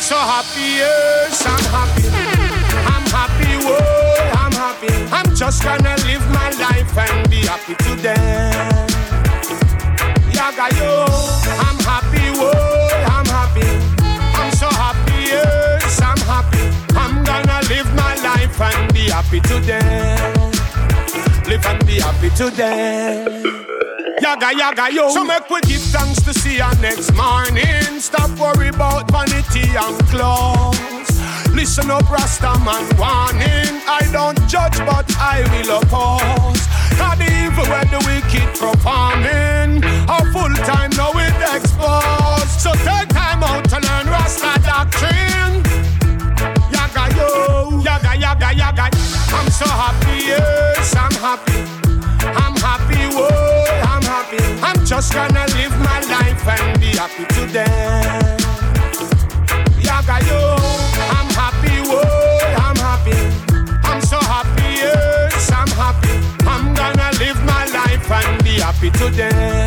So happy, yes, I'm happy. I'm happy, whoa, I'm happy. I'm just gonna live my life and be happy today. Yaga yo, I'm happy, whoa, I'm happy. I'm so happy, yes, I'm happy. I'm gonna live my life and be happy today. Live and be happy today. Yaga yaga yo. So make we give thanks to see you next morning. Stop worry about vanity and clothes. Listen up, Rasta man warning. I don't judge, but I will oppose. The evil where the wicked performing. A full time now it exposed. So take time out to learn Rasta doctrine. Yaga yo, yaga yaga yaga. I'm so happy, yes, I'm happy. I'm happy, whoa, just gonna live my life and be happy today. Yaga yo, I'm happy, whoa, I'm happy. I'm so happy, yes, I'm happy. I'm gonna live my life and be happy today.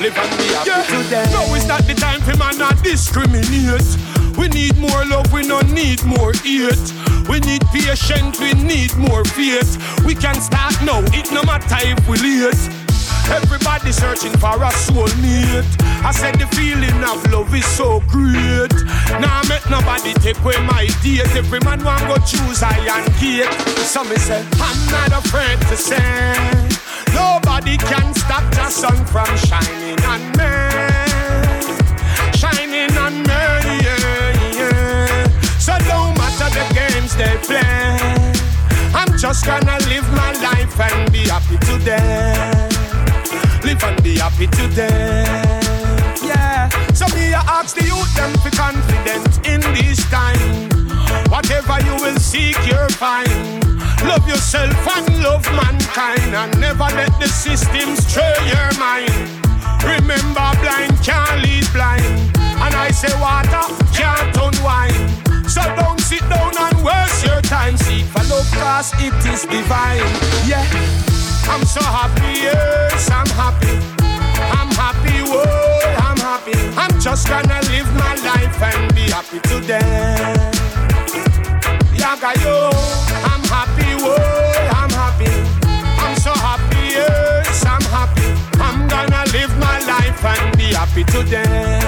Live and be happy today. No, it's not the time for man not discriminate. We need more love, we don't need more hate. We need patience, we need more faith. We can start now, it no matter if we late. Everybody searching for a soulmate. I said the feeling of love is so great. Now nah, I make nobody take away my date. Every man want go choose I and gate. So me say I'm not afraid to say nobody can stop the sun from shining on me, shining on me. Yeah, yeah. So no matter the games they play, I'm just gonna live my life and be happy today. Live and be happy today. Yeah. So me I ask the youth them be confident in this time. Whatever you will seek, you'll find. Love yourself and love mankind, and never let the system stray your mind. Remember, blind can't lead blind, and I say water can't unwind. So don't sit down and waste your time. Seek for love, cause it is divine. Yeah, I'm so happy, yes, I'm happy. I'm happy, whoa, I'm happy. I'm just gonna live my life and be happy today. Yaga yo, oh, I'm happy, whoa, I'm happy. I'm so happy, yes, I'm happy. I'm gonna live my life and be happy today.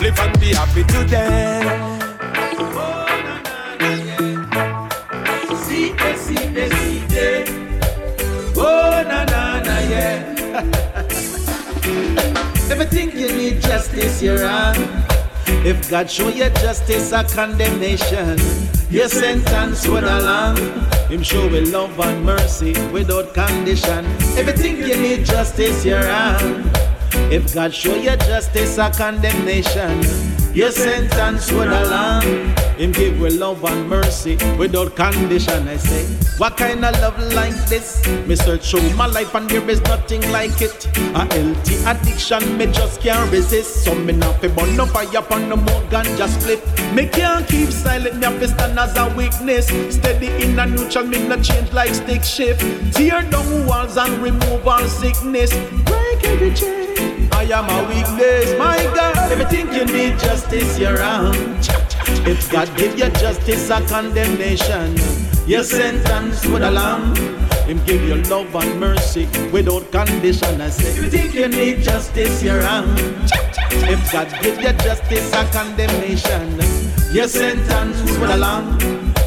Live and be happy today. Justice, you're wrong. If God show you justice or condemnation, your sentence would along. Him show with love and mercy without condition. Think you need justice, you're wrong. If God show you justice or condemnation, your sentence would along. Him give with love and mercy without condition. I say, what kind of love like this? Search through my life and there is nothing like it. A healthy addiction me just can't resist. So me not fi burn no fire upon the more ganja split. Me can't keep silent, me have to stand as a weakness. Steady in a neutral, me not change like stick shift. Tear down walls and remove all sickness. Break every chain. I am a weakness, my God. If you think you need justice, you're wrong. If God give you justice or condemnation, your sentence would allow Him give you love and mercy without condition. I say, if you think you need justice, you're wrong. If God give you justice or condemnation, your sentence would allow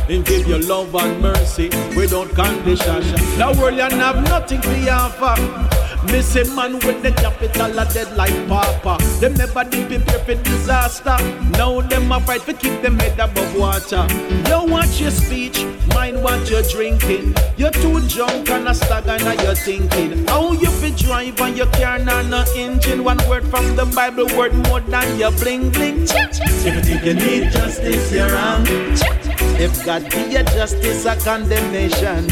Him give you love and mercy without condition. The world you have nothing to offer. Missing man with the capital are dead like Papa. Them never did prepare for disaster. Now them a fight to keep them head above water. You watch your speech, mind what you're drinking. You're too drunk and a stagger now you're thinking. How you fi drive and your car not no engine? One word from the Bible, word more than your bling bling. If you think you need justice, you're wrong. If God be you justice a condemnation,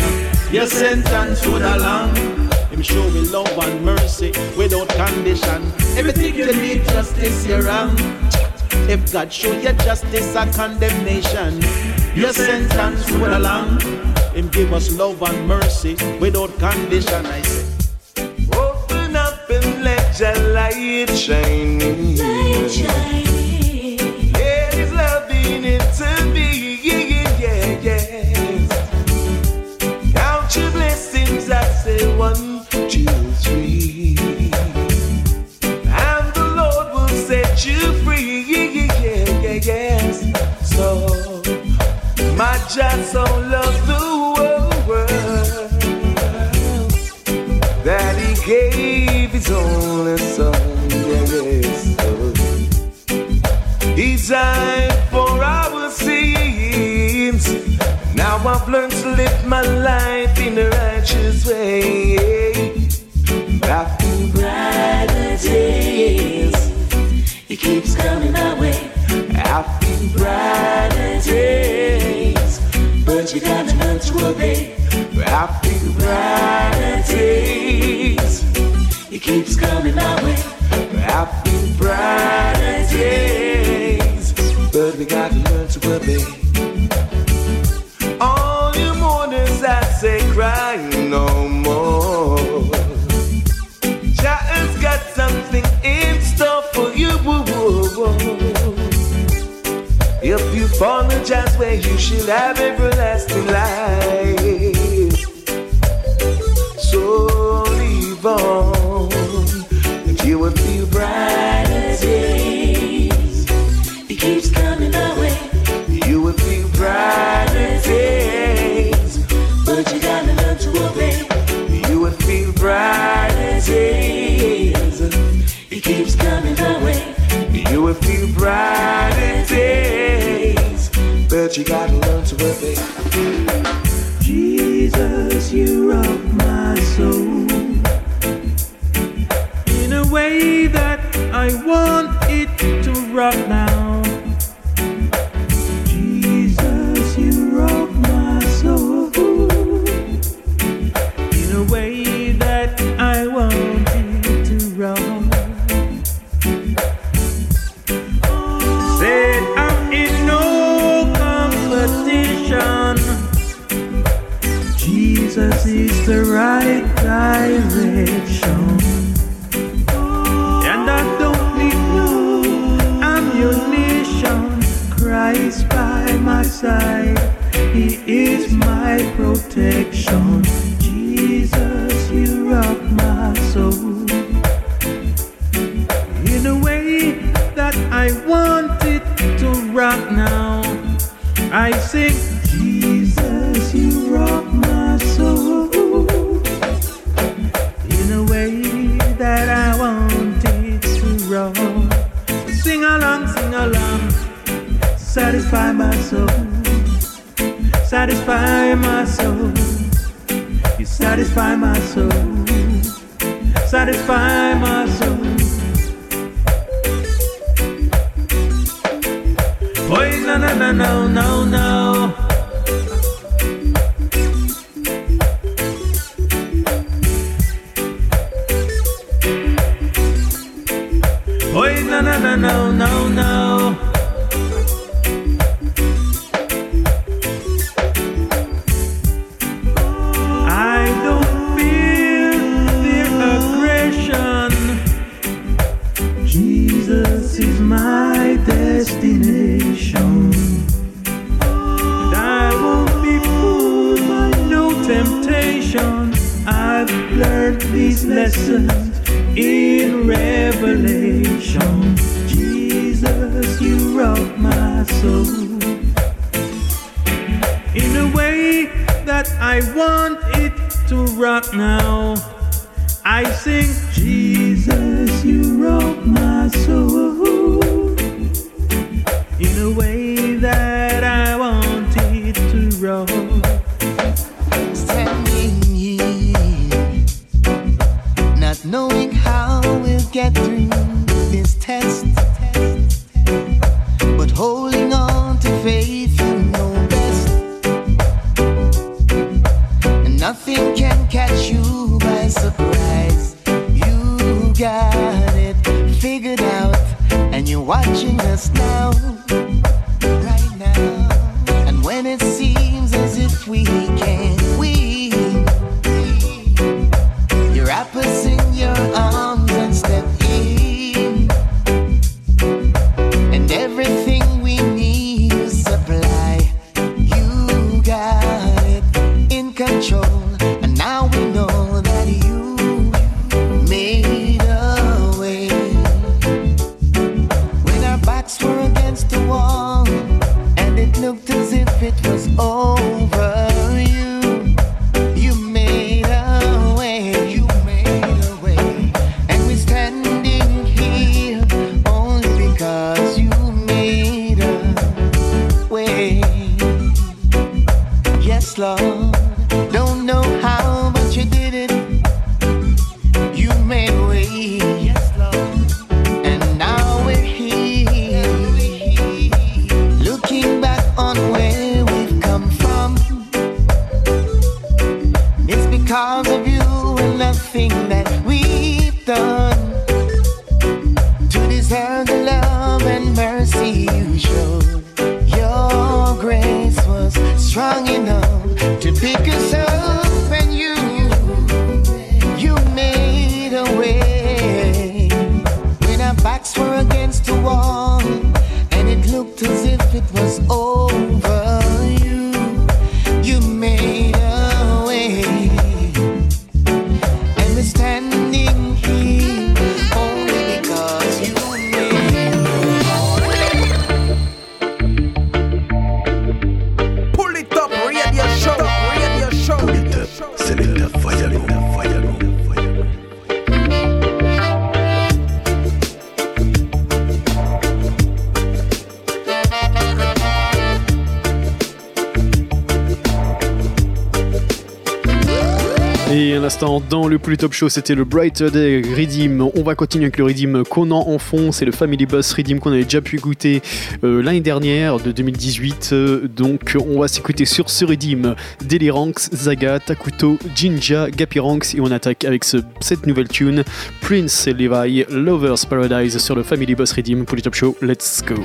your sentence would along. Him show me love and mercy without condition. Everything you need justice, you're wrong. If God show you justice or condemnation, your sentence will along. Him give us love and mercy without condition. I say. Open up and let your light shine in. Yeah, just so love the world that He gave His only Son. Yes. He died for our sins. Now I've learned to live my life in a righteous way. After brighter days, It keeps coming my way. after Brighter you learn to obey. after Brighter days, it keeps coming my way. after brighter days, but we got to learn to obey. If you apologize, where you should have everlasting life. So leave on, I want it to rock now. strong enough to pick us up. Le plus top show, c'était le Brighter Day. On va continuer avec le Redeem Conan en fond. C'est le Family Bus Redeem qu'on avait déjà pu goûter euh, l'année dernière, de 2018. Euh, donc, on va s'écouter sur ce Redeem Deliranx, Zaga, Takuto, Jinja, Gapiranx. Et on attaque avec ce- cette nouvelle tune, Prince Levi, Lovers Paradise sur le Family Bus Redeem pour le top show. Let's go.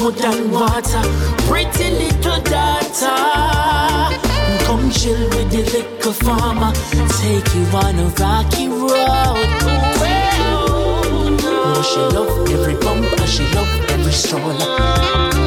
Wood and water, pretty little daughter. Come chill with the little farmer, take you on a rocky road. Oh, she love every bump and she love every stroll.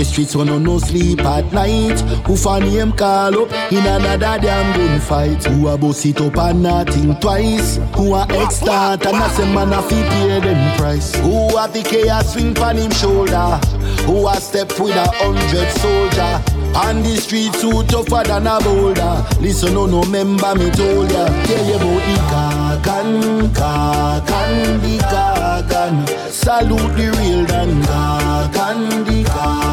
The streets when no no sleep at night? Who for name call up in another damn gunfight? Who a boss it up and nothing twice? Who a extort and a say man a fi pay them price? Who a the chaos swing pan him shoulder? Who a step with a hundred soldier? On the street too tougher than a boulder. Listen, no, no, member me told ya. Tell you about the Kagan, Kagan, the Kagan. Salute the real Dan Kagan, the Kagan, the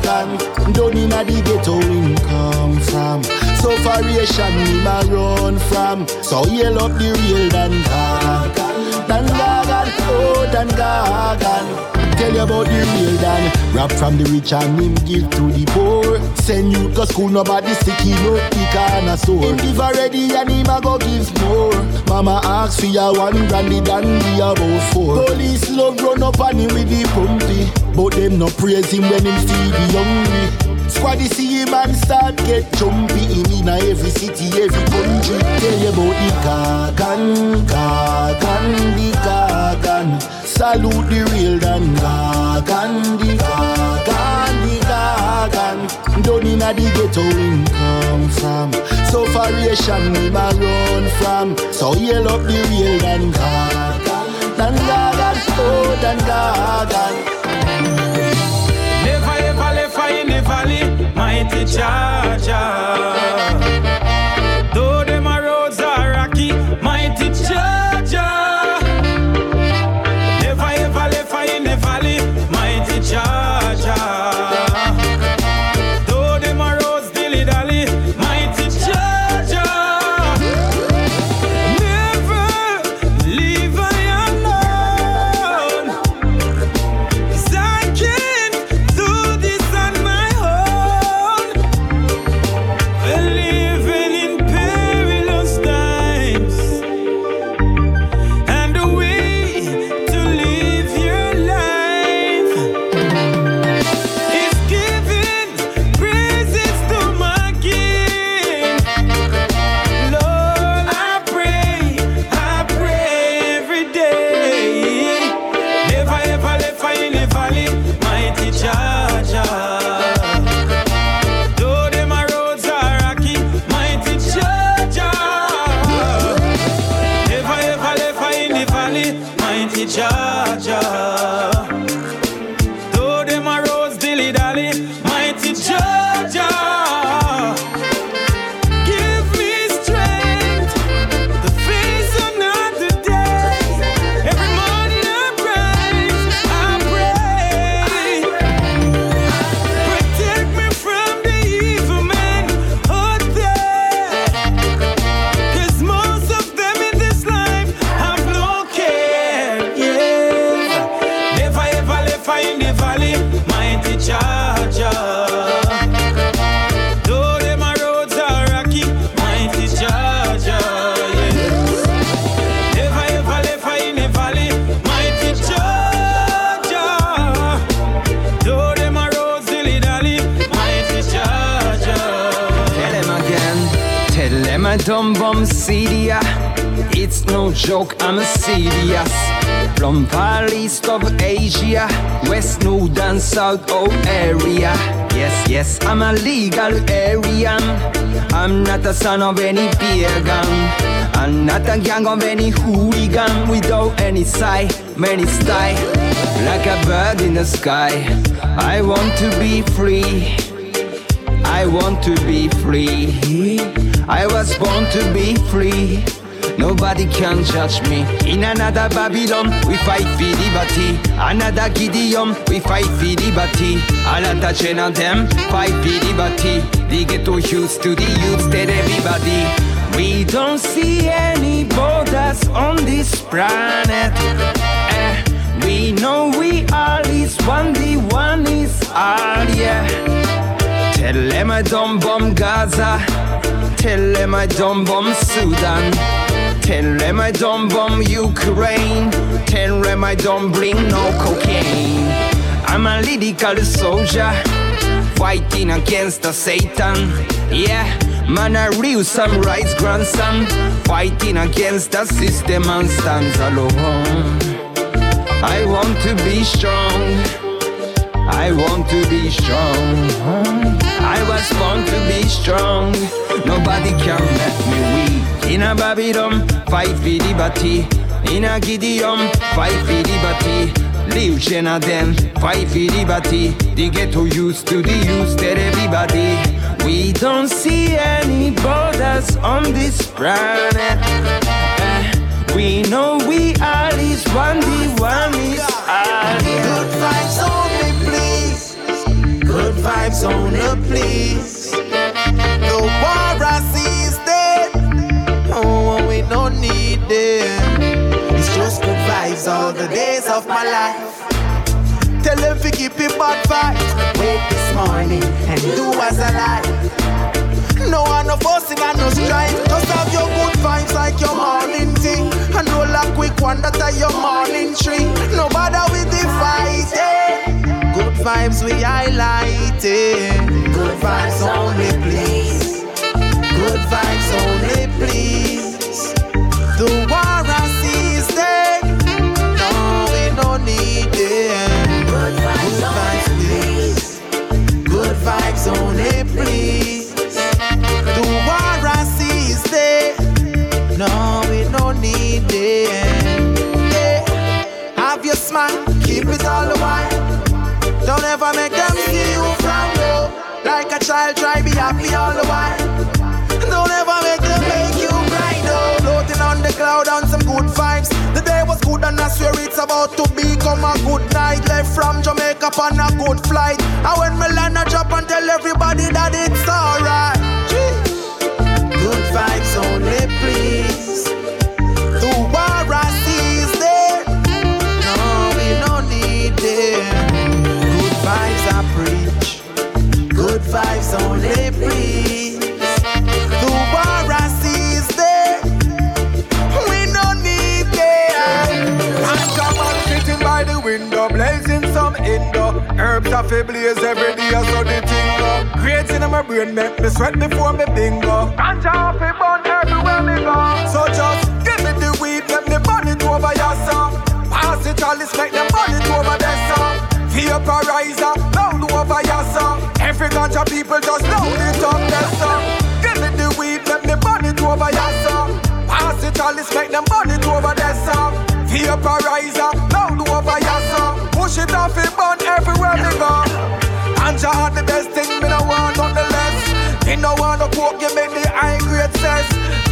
Kagan. Down inna the ghetto him come from. Sufferation him a run from. So yell up the real Dan Kagan, Dan Kagan, oh Dan Kagan. Tell you about the real Dan. Rap from the rich and him give to the poor. Send you to school, nobody sick, he no pick on a sore Him give already and him a go give more. Mama ask for ya one brandy than be about four. Police love run up on him with the pumpy. But them no praise him when him feed the hungry. Squaddy see him and start get jumpy. Him in a every city, every country. Tell you about the Kagan, Kagan, the Kagan Salute the real Dan Kagan, the Kagan Down inna the ghetto him come from sufferation we ma run from. So yell up the real Dan Gagan, Dan Gagan, oh Dan Gagan. Never ever left in the valley, mighty Jaja. Though Asia, west, north and south of area. Yes, yes, I'm a legal Aryan. I'm not a son of any pagan. I'm not a gang of any hooligan without any sigh, many style. Like a bird in the sky, I want to be free. I want to be free. I was born to be free. Nobody can judge me. In another Babylon, we fight for liberty. Another Gideon, we fight for liberty. Another chain of them, fight for liberty. They get too used to the youth, tell everybody. We don't see any borders on this planet. Eh, we know we all is one, the one is all, yeah. Tell them I don't bomb Gaza. Tell them I don't bomb Sudan. Tell them I don't bomb Ukraine. Ten them I don't bring no cocaine. I'm a lyrical soldier fighting against the Satan. Yeah, man, a real samurai's grandson fighting against the system and stands alone. I want to be strong. I want to be strong. I was born to be strong. Nobody can make me weak. In a Babylon, fight for liberty. In a Gideon, fight for liberty. Live Jenna them, fight for liberty. Get too used to the use that everybody. We don't see any borders on this planet. Eh, We know we all is one, the one is all. Good vibes only. Vibes only, please. The war I see is dead. Oh, we don't need them. It's just good vibes all the days of my life. Tell them to keep it bad vibes. Wake this morning and do as I like. No one no fussing and no strife. Just have your good vibes like your morning tea. And roll a quick one that are your morning tree. No bother with the fighting vibes we highlighting. Good vibes only, please. Good vibes only, please. The war has ceased. No, we no need it. Good vibes, only, please. Good vibes only, please. The war has ceased. Eh? No, we no need it. Have your smile, keep it all the while. Don't ever make them see you from low. Like a child, try be happy all the while. Don't ever make them make you cry, no. Floating on the cloud on some good vibes. The day was good and I swear it's about to become a good night. Left from Jamaica on a good flight. And when me land, I drop and tell everybody that it's alright. Brain make me sweat before me bingo. Ganja off it burn everywhere me go. So just give me the weed, let me burn it over your song. Pass it all, make them burn it over song. Vaporizer, loud over your song. Every ganja people just load it up song. Give me the weed, let me burn it over your song. Pass it all, make them burn it over song. Vaporizer, loud over your song. Push it off, it burn everywhere me go. Ganja are the best Me no want no coke, you make the high grade.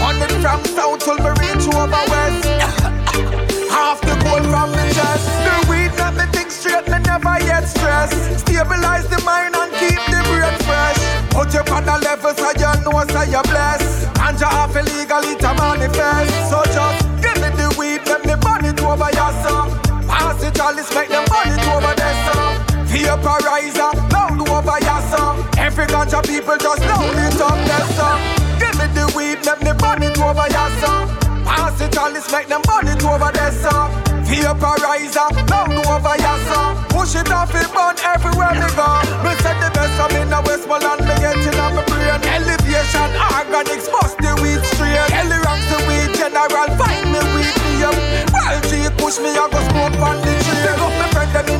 On it from south till me reach over west. Half the gold from the chest. The weed that me think straight, me never yet stress. Stabilize the mind and keep the brain fresh. Put you on the level so you know so you bless. Ganja off illegal, it a manifest. So just give me the weed, let me burn it over your song. Pass it all, let's make them burn it over their song. Vaporizer, loud over your song. Every ganja people just load it up their song. Give me the weed, let me burn it over your song. Pass it all, let's make them burn it over their song. Vaporizer, loud over your song. Push it off, it burn everywhere me go. Me said the best from in the Westmoreland, me getting on my brain. Elevation, organics, bust the weed straight. Ellie ranks the weed general, find me weed me up. While G push me, I go smoke on the tree.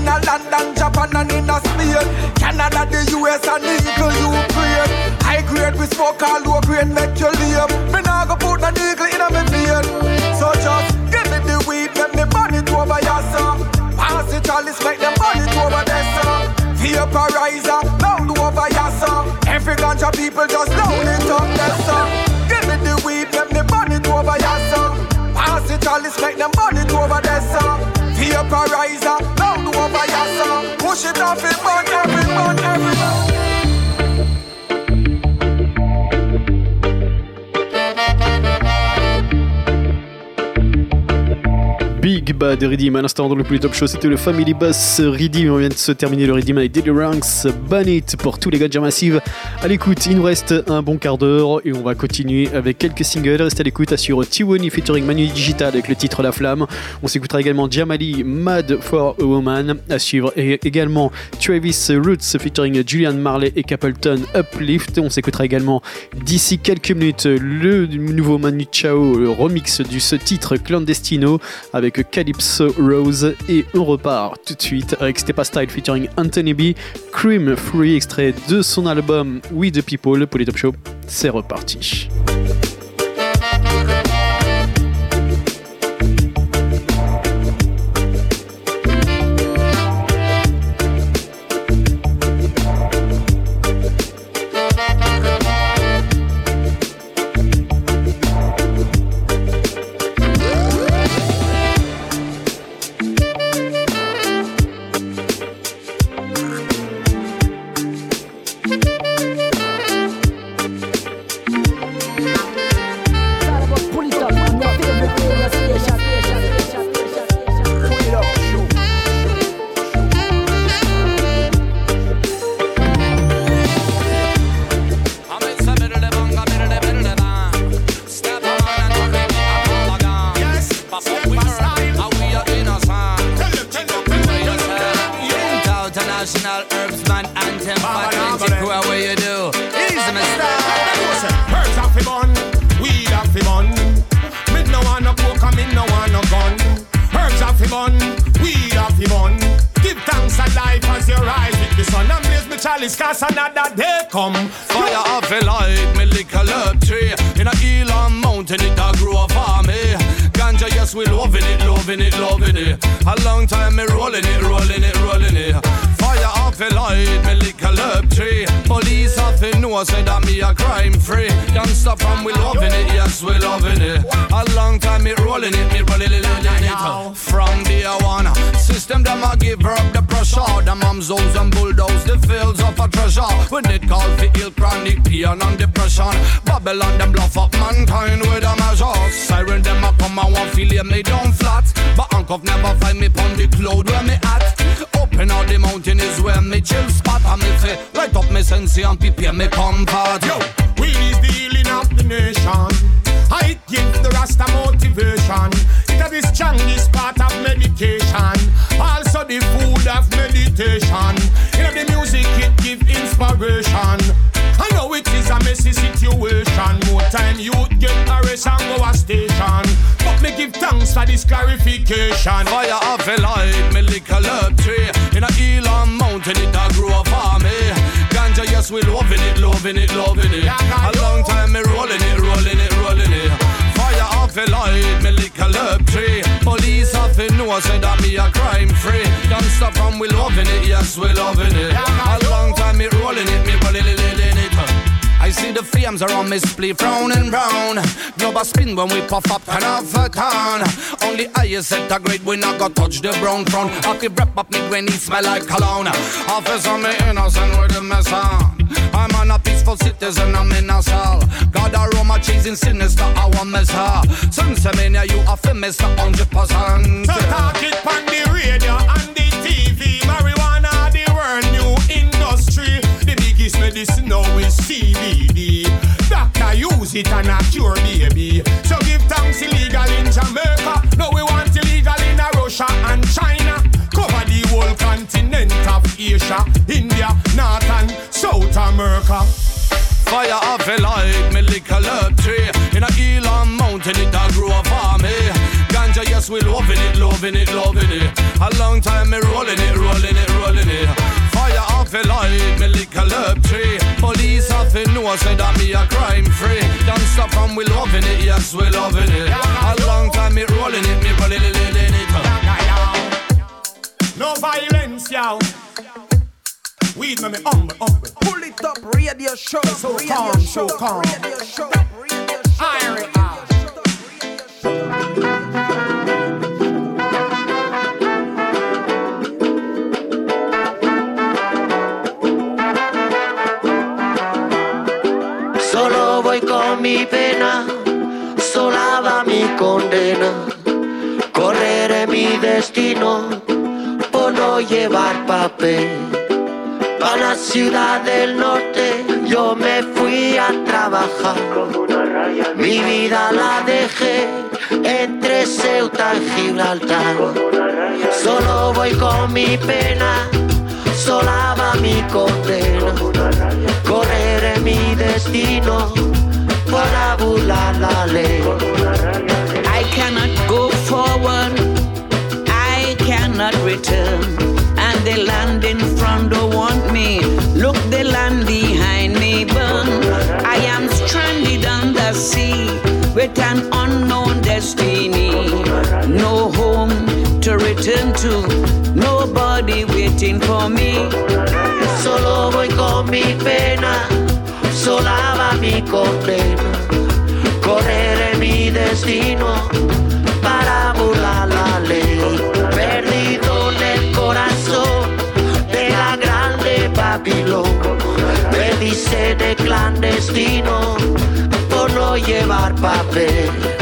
In a London, Japan and in a Spain. Canada, the US and the Ukraine. High grade, we smoke all low grade, make you live. Me nah go put an eagle in a me vein. So just give me the weed, let me burn it over your song. Pass it all, make them burn it over their song. Vaporizer, loud over your song. Every ganja people just load it up their song. Give me the weed, let me burn it over your song. Pass it all, make them burn it over their song. Vaporizer, over your song. Push it off, it burn every burn every Big Bad Redeem à l'instant dans le plus top show c'était le Family Bus Redeem on vient de se terminer le Redeem avec Daily Ranks Ban It pour tous les gars de Massive. À l'écoute il nous reste un bon quart d'heure et on va continuer avec quelques singles. Restez à l'écoute sur T1 featuring Manu Digital avec le titre La Flamme. On s'écoutera également Jamali Mad for a Woman à suivre et également Travis Roots featuring Julian Marley et Capleton Uplift. On s'écoutera également d'ici quelques minutes le nouveau Manu Chao le remix de ce titre Clandestino avec Calypso Rose et on repart tout de suite avec Stepa Style featuring Anthony B, Cream Free extrait de son album We the People pour les Top Show. C'est reparti. Treasure. When it call for ill chronic pain and depression, Babylon them bluff up mankind with a measure. Siren them a come and want feel me down flat, but handcuff never find me pon the cloud where me at. Open out the mountain is where me chill spot and me fi light up me sense and prepare me comfort. Yo, weed is the healing of the nation. I give the Rasta motivation. The strongest part of meditation. Also the food of meditation. In the music it give inspiration. I know it is a messy situation. More time you get arrested and go a station. But me give thanks for this clarification. Fire off a light, me lick a love tree. In a Elon mountain, it a grow for me. Eh? Ganja, yes, we loving it, loving it, loving it. A long time me rolling it, rolling it, rolling it. Fire off a light, me lick a tree. Police a know say that me a crime free. Don't stop and we loving it, yes, we loving it. A long time me rolling it, me rolling it, it. I see the flames around me split frowning brown. Global spin when we puff up and off a town. Only I set a great we not got touch the brown crown. I feel wrap up me granny smell like cologne. Officer me innocent with the mess on. I'm on a peaceful citizen, I'm in a cell. God aroma chasing sinister, I want miss her. Since I'm you are famous, a hundred percent. So talk it on the radio and the TV. Marijuana, the world new industry. The biggest medicine now is CBD. Doctor use it and a cure baby. So Asia, India, North and South America. Fire off a light, me lick a tree. In a Elon mountain, it a grow for me. Ganja, yes, we loving it, loving it, loving it. A long time me rolling it, rolling it, rolling it. Fire off a light, me lick a tree. Police off a know say that me a crime free. Don't stop and we loving it, yes, we loving it. A long time me rolling it, me rolling it, rolling it. No violence, yo. Weed me me humble, humble. Pull it up, radio show. So radio calm, show, so calm. Radio show, radio show. Iron Solo voy con mi pena, sola va mi condena. Correré mi destino por no llevar papel. A la ciudad del norte yo me fui a trabajar. Mi vida la dejé entre Ceuta y Gibraltar. Solo voy con mi pena, sola va mi condena. Correré mi destino para burlar la ley. I cannot go forward, I cannot return. Sea with an unknown destiny. No home to return to, nobody waiting for me. Solo voy con mi pena, sola va mi condena. Correré mi destino para burlar la ley. Perdido en el corazón de la grande Babilón. Dice de clandestino por no llevar papel.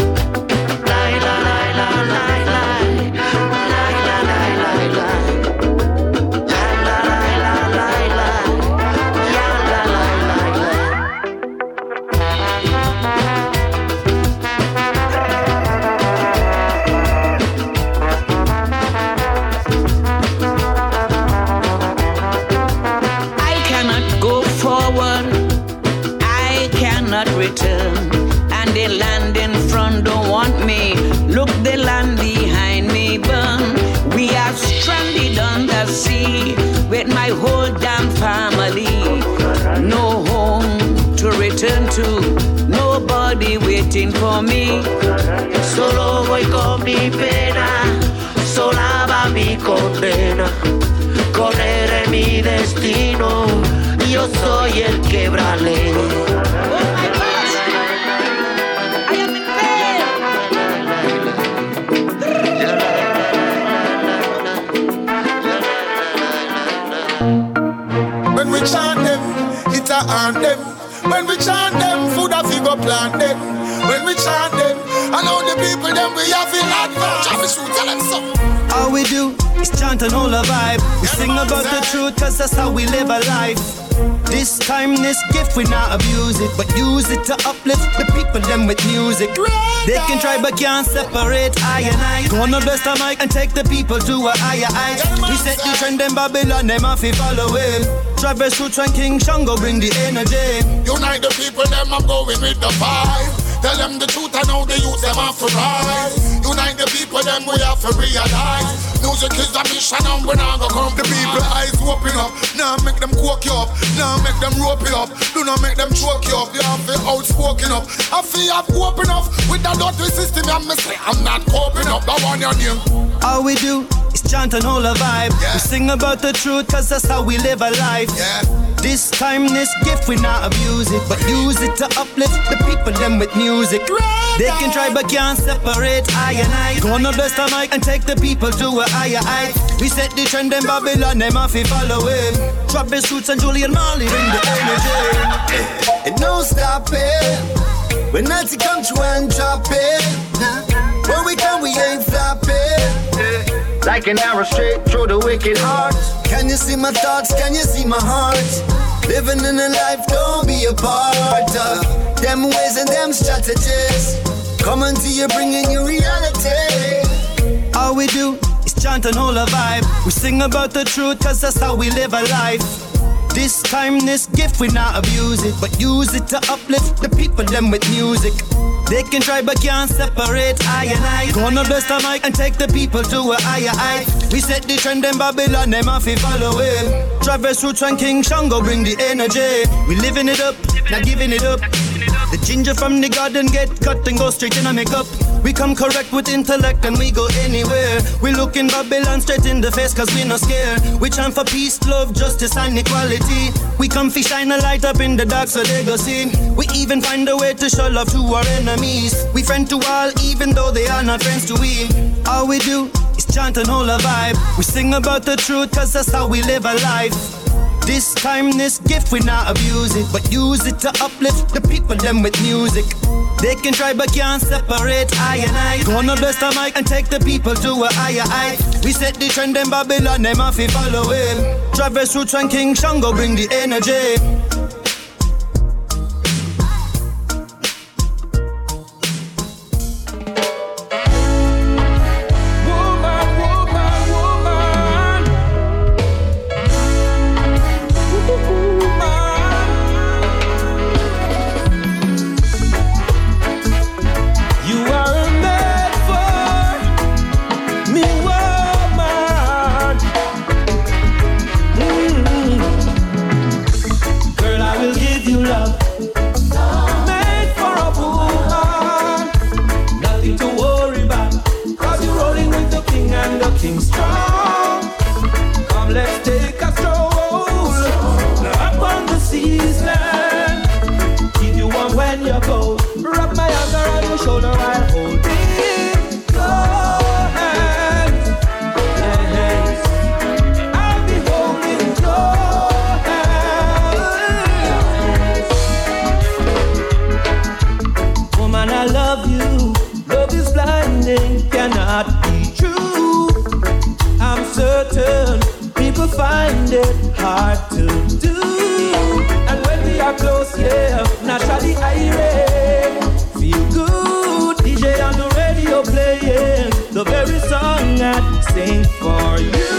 Me. Solo voy con mi pena, sola va mi condena. Correré mi destino, yo soy el quebrale. When we chant them, it a anthem. When we chant them, food a figure plant them. When we chant them, I know the people them we have in advance. Shoot, tell them something. All we do is chant and hold a vibe. We sing about the truth, cause that's how we live our life. This time, this gift, we not abuse it, but use it to uplift the people, them with music. They can try, but can't separate I and I. Gonna bless the mic and take the people to a higher height. We set the trend in Babylon, them to follow him. Travis Roots and King Shango bring the energy. Unite the people, them I'm going with the vibe. Tell them the truth, I know the youth, them have to rise. Unite the people, them we have to realize. Music is a mission and we not gonna come. The people eyes open up, now make them cook you up, now make them rope you up. Do not make them choke you up, you have to outspoken up. I feel I've open up with that dirty system, I'm say I'm not coping up. That one your name. All we do is chant and hold a vibe. We sing about the truth, cause that's how we live our life. This time, this gift, we not abuse it, but use it to uplift the people, them with music. They can try, but can't separate I and I. Gonna bless the mic and take the people to a higher height. We set the trend in Babylon, them have to follow him. Travis Roots and Julian Marley bring the energy. And no stopping. When Nazi come to and drop it. When Like an arrow straight through the wicked heart. Can you see my thoughts? Can you see my heart? Living in a life, don't be a part of them ways and them strategies. Coming to you, bringing you reality. All we do is chant and hold a vibe. We sing about the truth, cause that's how we live our life. This time, this gift, we not abuse it, but use it to uplift the people, them with music. They can try, but can't separate I and I. Gonna bless the mic and take the people to a higher height. We set the trend in Babylon, them to follow him. Travis Roots and King Shango bring the energy. We living it up, not giving it up. The ginger from the garden get cut and go straight in a makeup. We come correct with intellect and we go anywhere. We look in Babylon straight in the face cause we no scared. We chant for peace, love, justice and equality. We come fi shine a light up in the dark so they go see. We even find a way to show love to our enemies. We friend to all even though they are not friends to we. All we do is chant and hold a vibe. We sing about the truth cause that's how we live our life. This time, this gift, we not abuse it, but use it to uplift the people, them with music. They can try, but can't separate I and I. Gonna bless the mic and take the people to a higher height. We set the trend in Babylon, them have to follow him. Travis Roots and King Shango bring the energy. For you.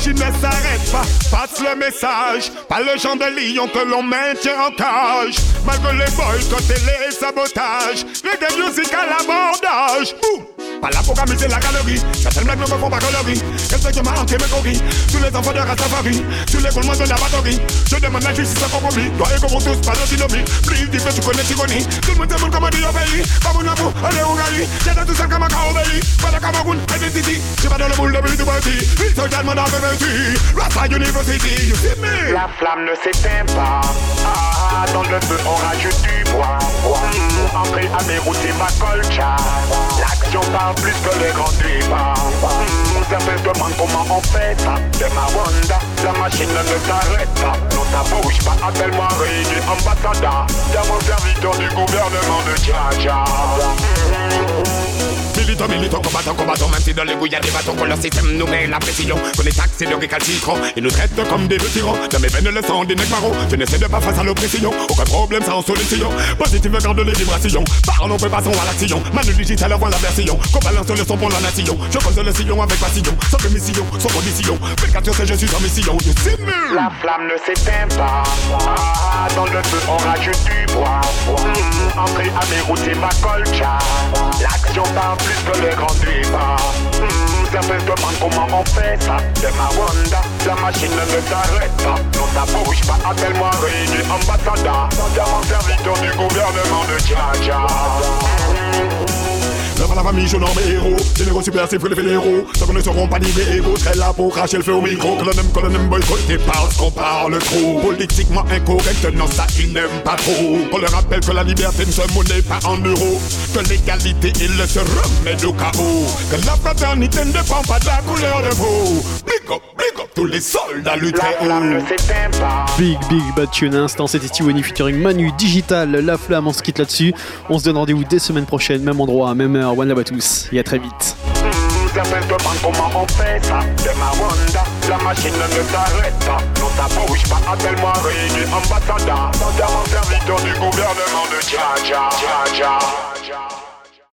Machine ne s'arrête pas, passe le message. Pas le genre de lion que l'on maintient en cage. Malgré les boycotts et les sabotages. Reggae music à l'abordage. Pas là pour amuser la galerie. Me font pas m'a Tous les enfants de les de la batterie. Je demande la justice sans compromis. Toi et comme tous, pas dis que tu connais Tigoni. Tout le monde au amour, est Hongrie. J'ai dans tout comme un. Pas de Cameroun, dans le boule de le petit. Rasta University, you see me? La flamme ne s'éteint pas. Ah, dans le feu, on rajoute du bois. Mmh, entrée à Beyrouth, c'est ma colcha. L'action parle plus que les grands débats. Mmh, certains demandent comment on fait ça. De ma Wanda, la machine ne s'arrête pas. Non, ça bouge pas. Appelle-moi Rémi ambassadeur. Diamant serviteur du gouvernement de Tchaja. Militant, combattant, combattant, même si dans y a des bâtons, que leur système nous met la pression, que les taxes et le récalcitrant, ils nous traitent comme des vétérans. Dans mes veines, le sang des négmaros, je n'essaie de pas face à l'oppression, aucun problème sans solution. Positive garde les vibrations, parlons, peu passons à l'action. Manu digital, avant la version, qu'on balance le son pour la nation. Je pose le sillon avec passion, sans que mission, sans condition. Pécation, c'est je suis en mission, see me? La flamme ne s'éteint pas. Ah, dans le feu, on rajoute du bois. Entrée à Beyrouth, c'est ma colcha. L'action parle plus que les grands débats. Mmh, certains se demandent comment on fait ça. De ma Wanda, la machine ne s'arrête pas. Non, ça bouge pas. Appelle-moi Rémi ambassadeur. Diamant serviteur du gouvernement de Tchaja. À la famille, je nomme héros. Généraux super, c'est les fédéraux. Ceux qui ne seront pas livrés égaux. Serait là pour cracher le feu au micro. Que l'on aime, que l'on aime boycotter parce qu'on parle trop. Politiquement incorrect, non, ça ils n'aiment pas trop. On leur rappelle que la liberté ne se monnaie pas en euros. Que l'égalité, il le se remède au chaos. Que la fraternité ne dépend pas de la couleur de peau. Big up, big up, tous les soldats luttent très haut. Big Big Bad Tune à l'instant, c'était Tiwani featuring Manu Digital, La Flamme, on se quitte là-dessus. On se donne rendez-vous dès semaine prochaine, même endroit, même heure. One love à tous et à très vite.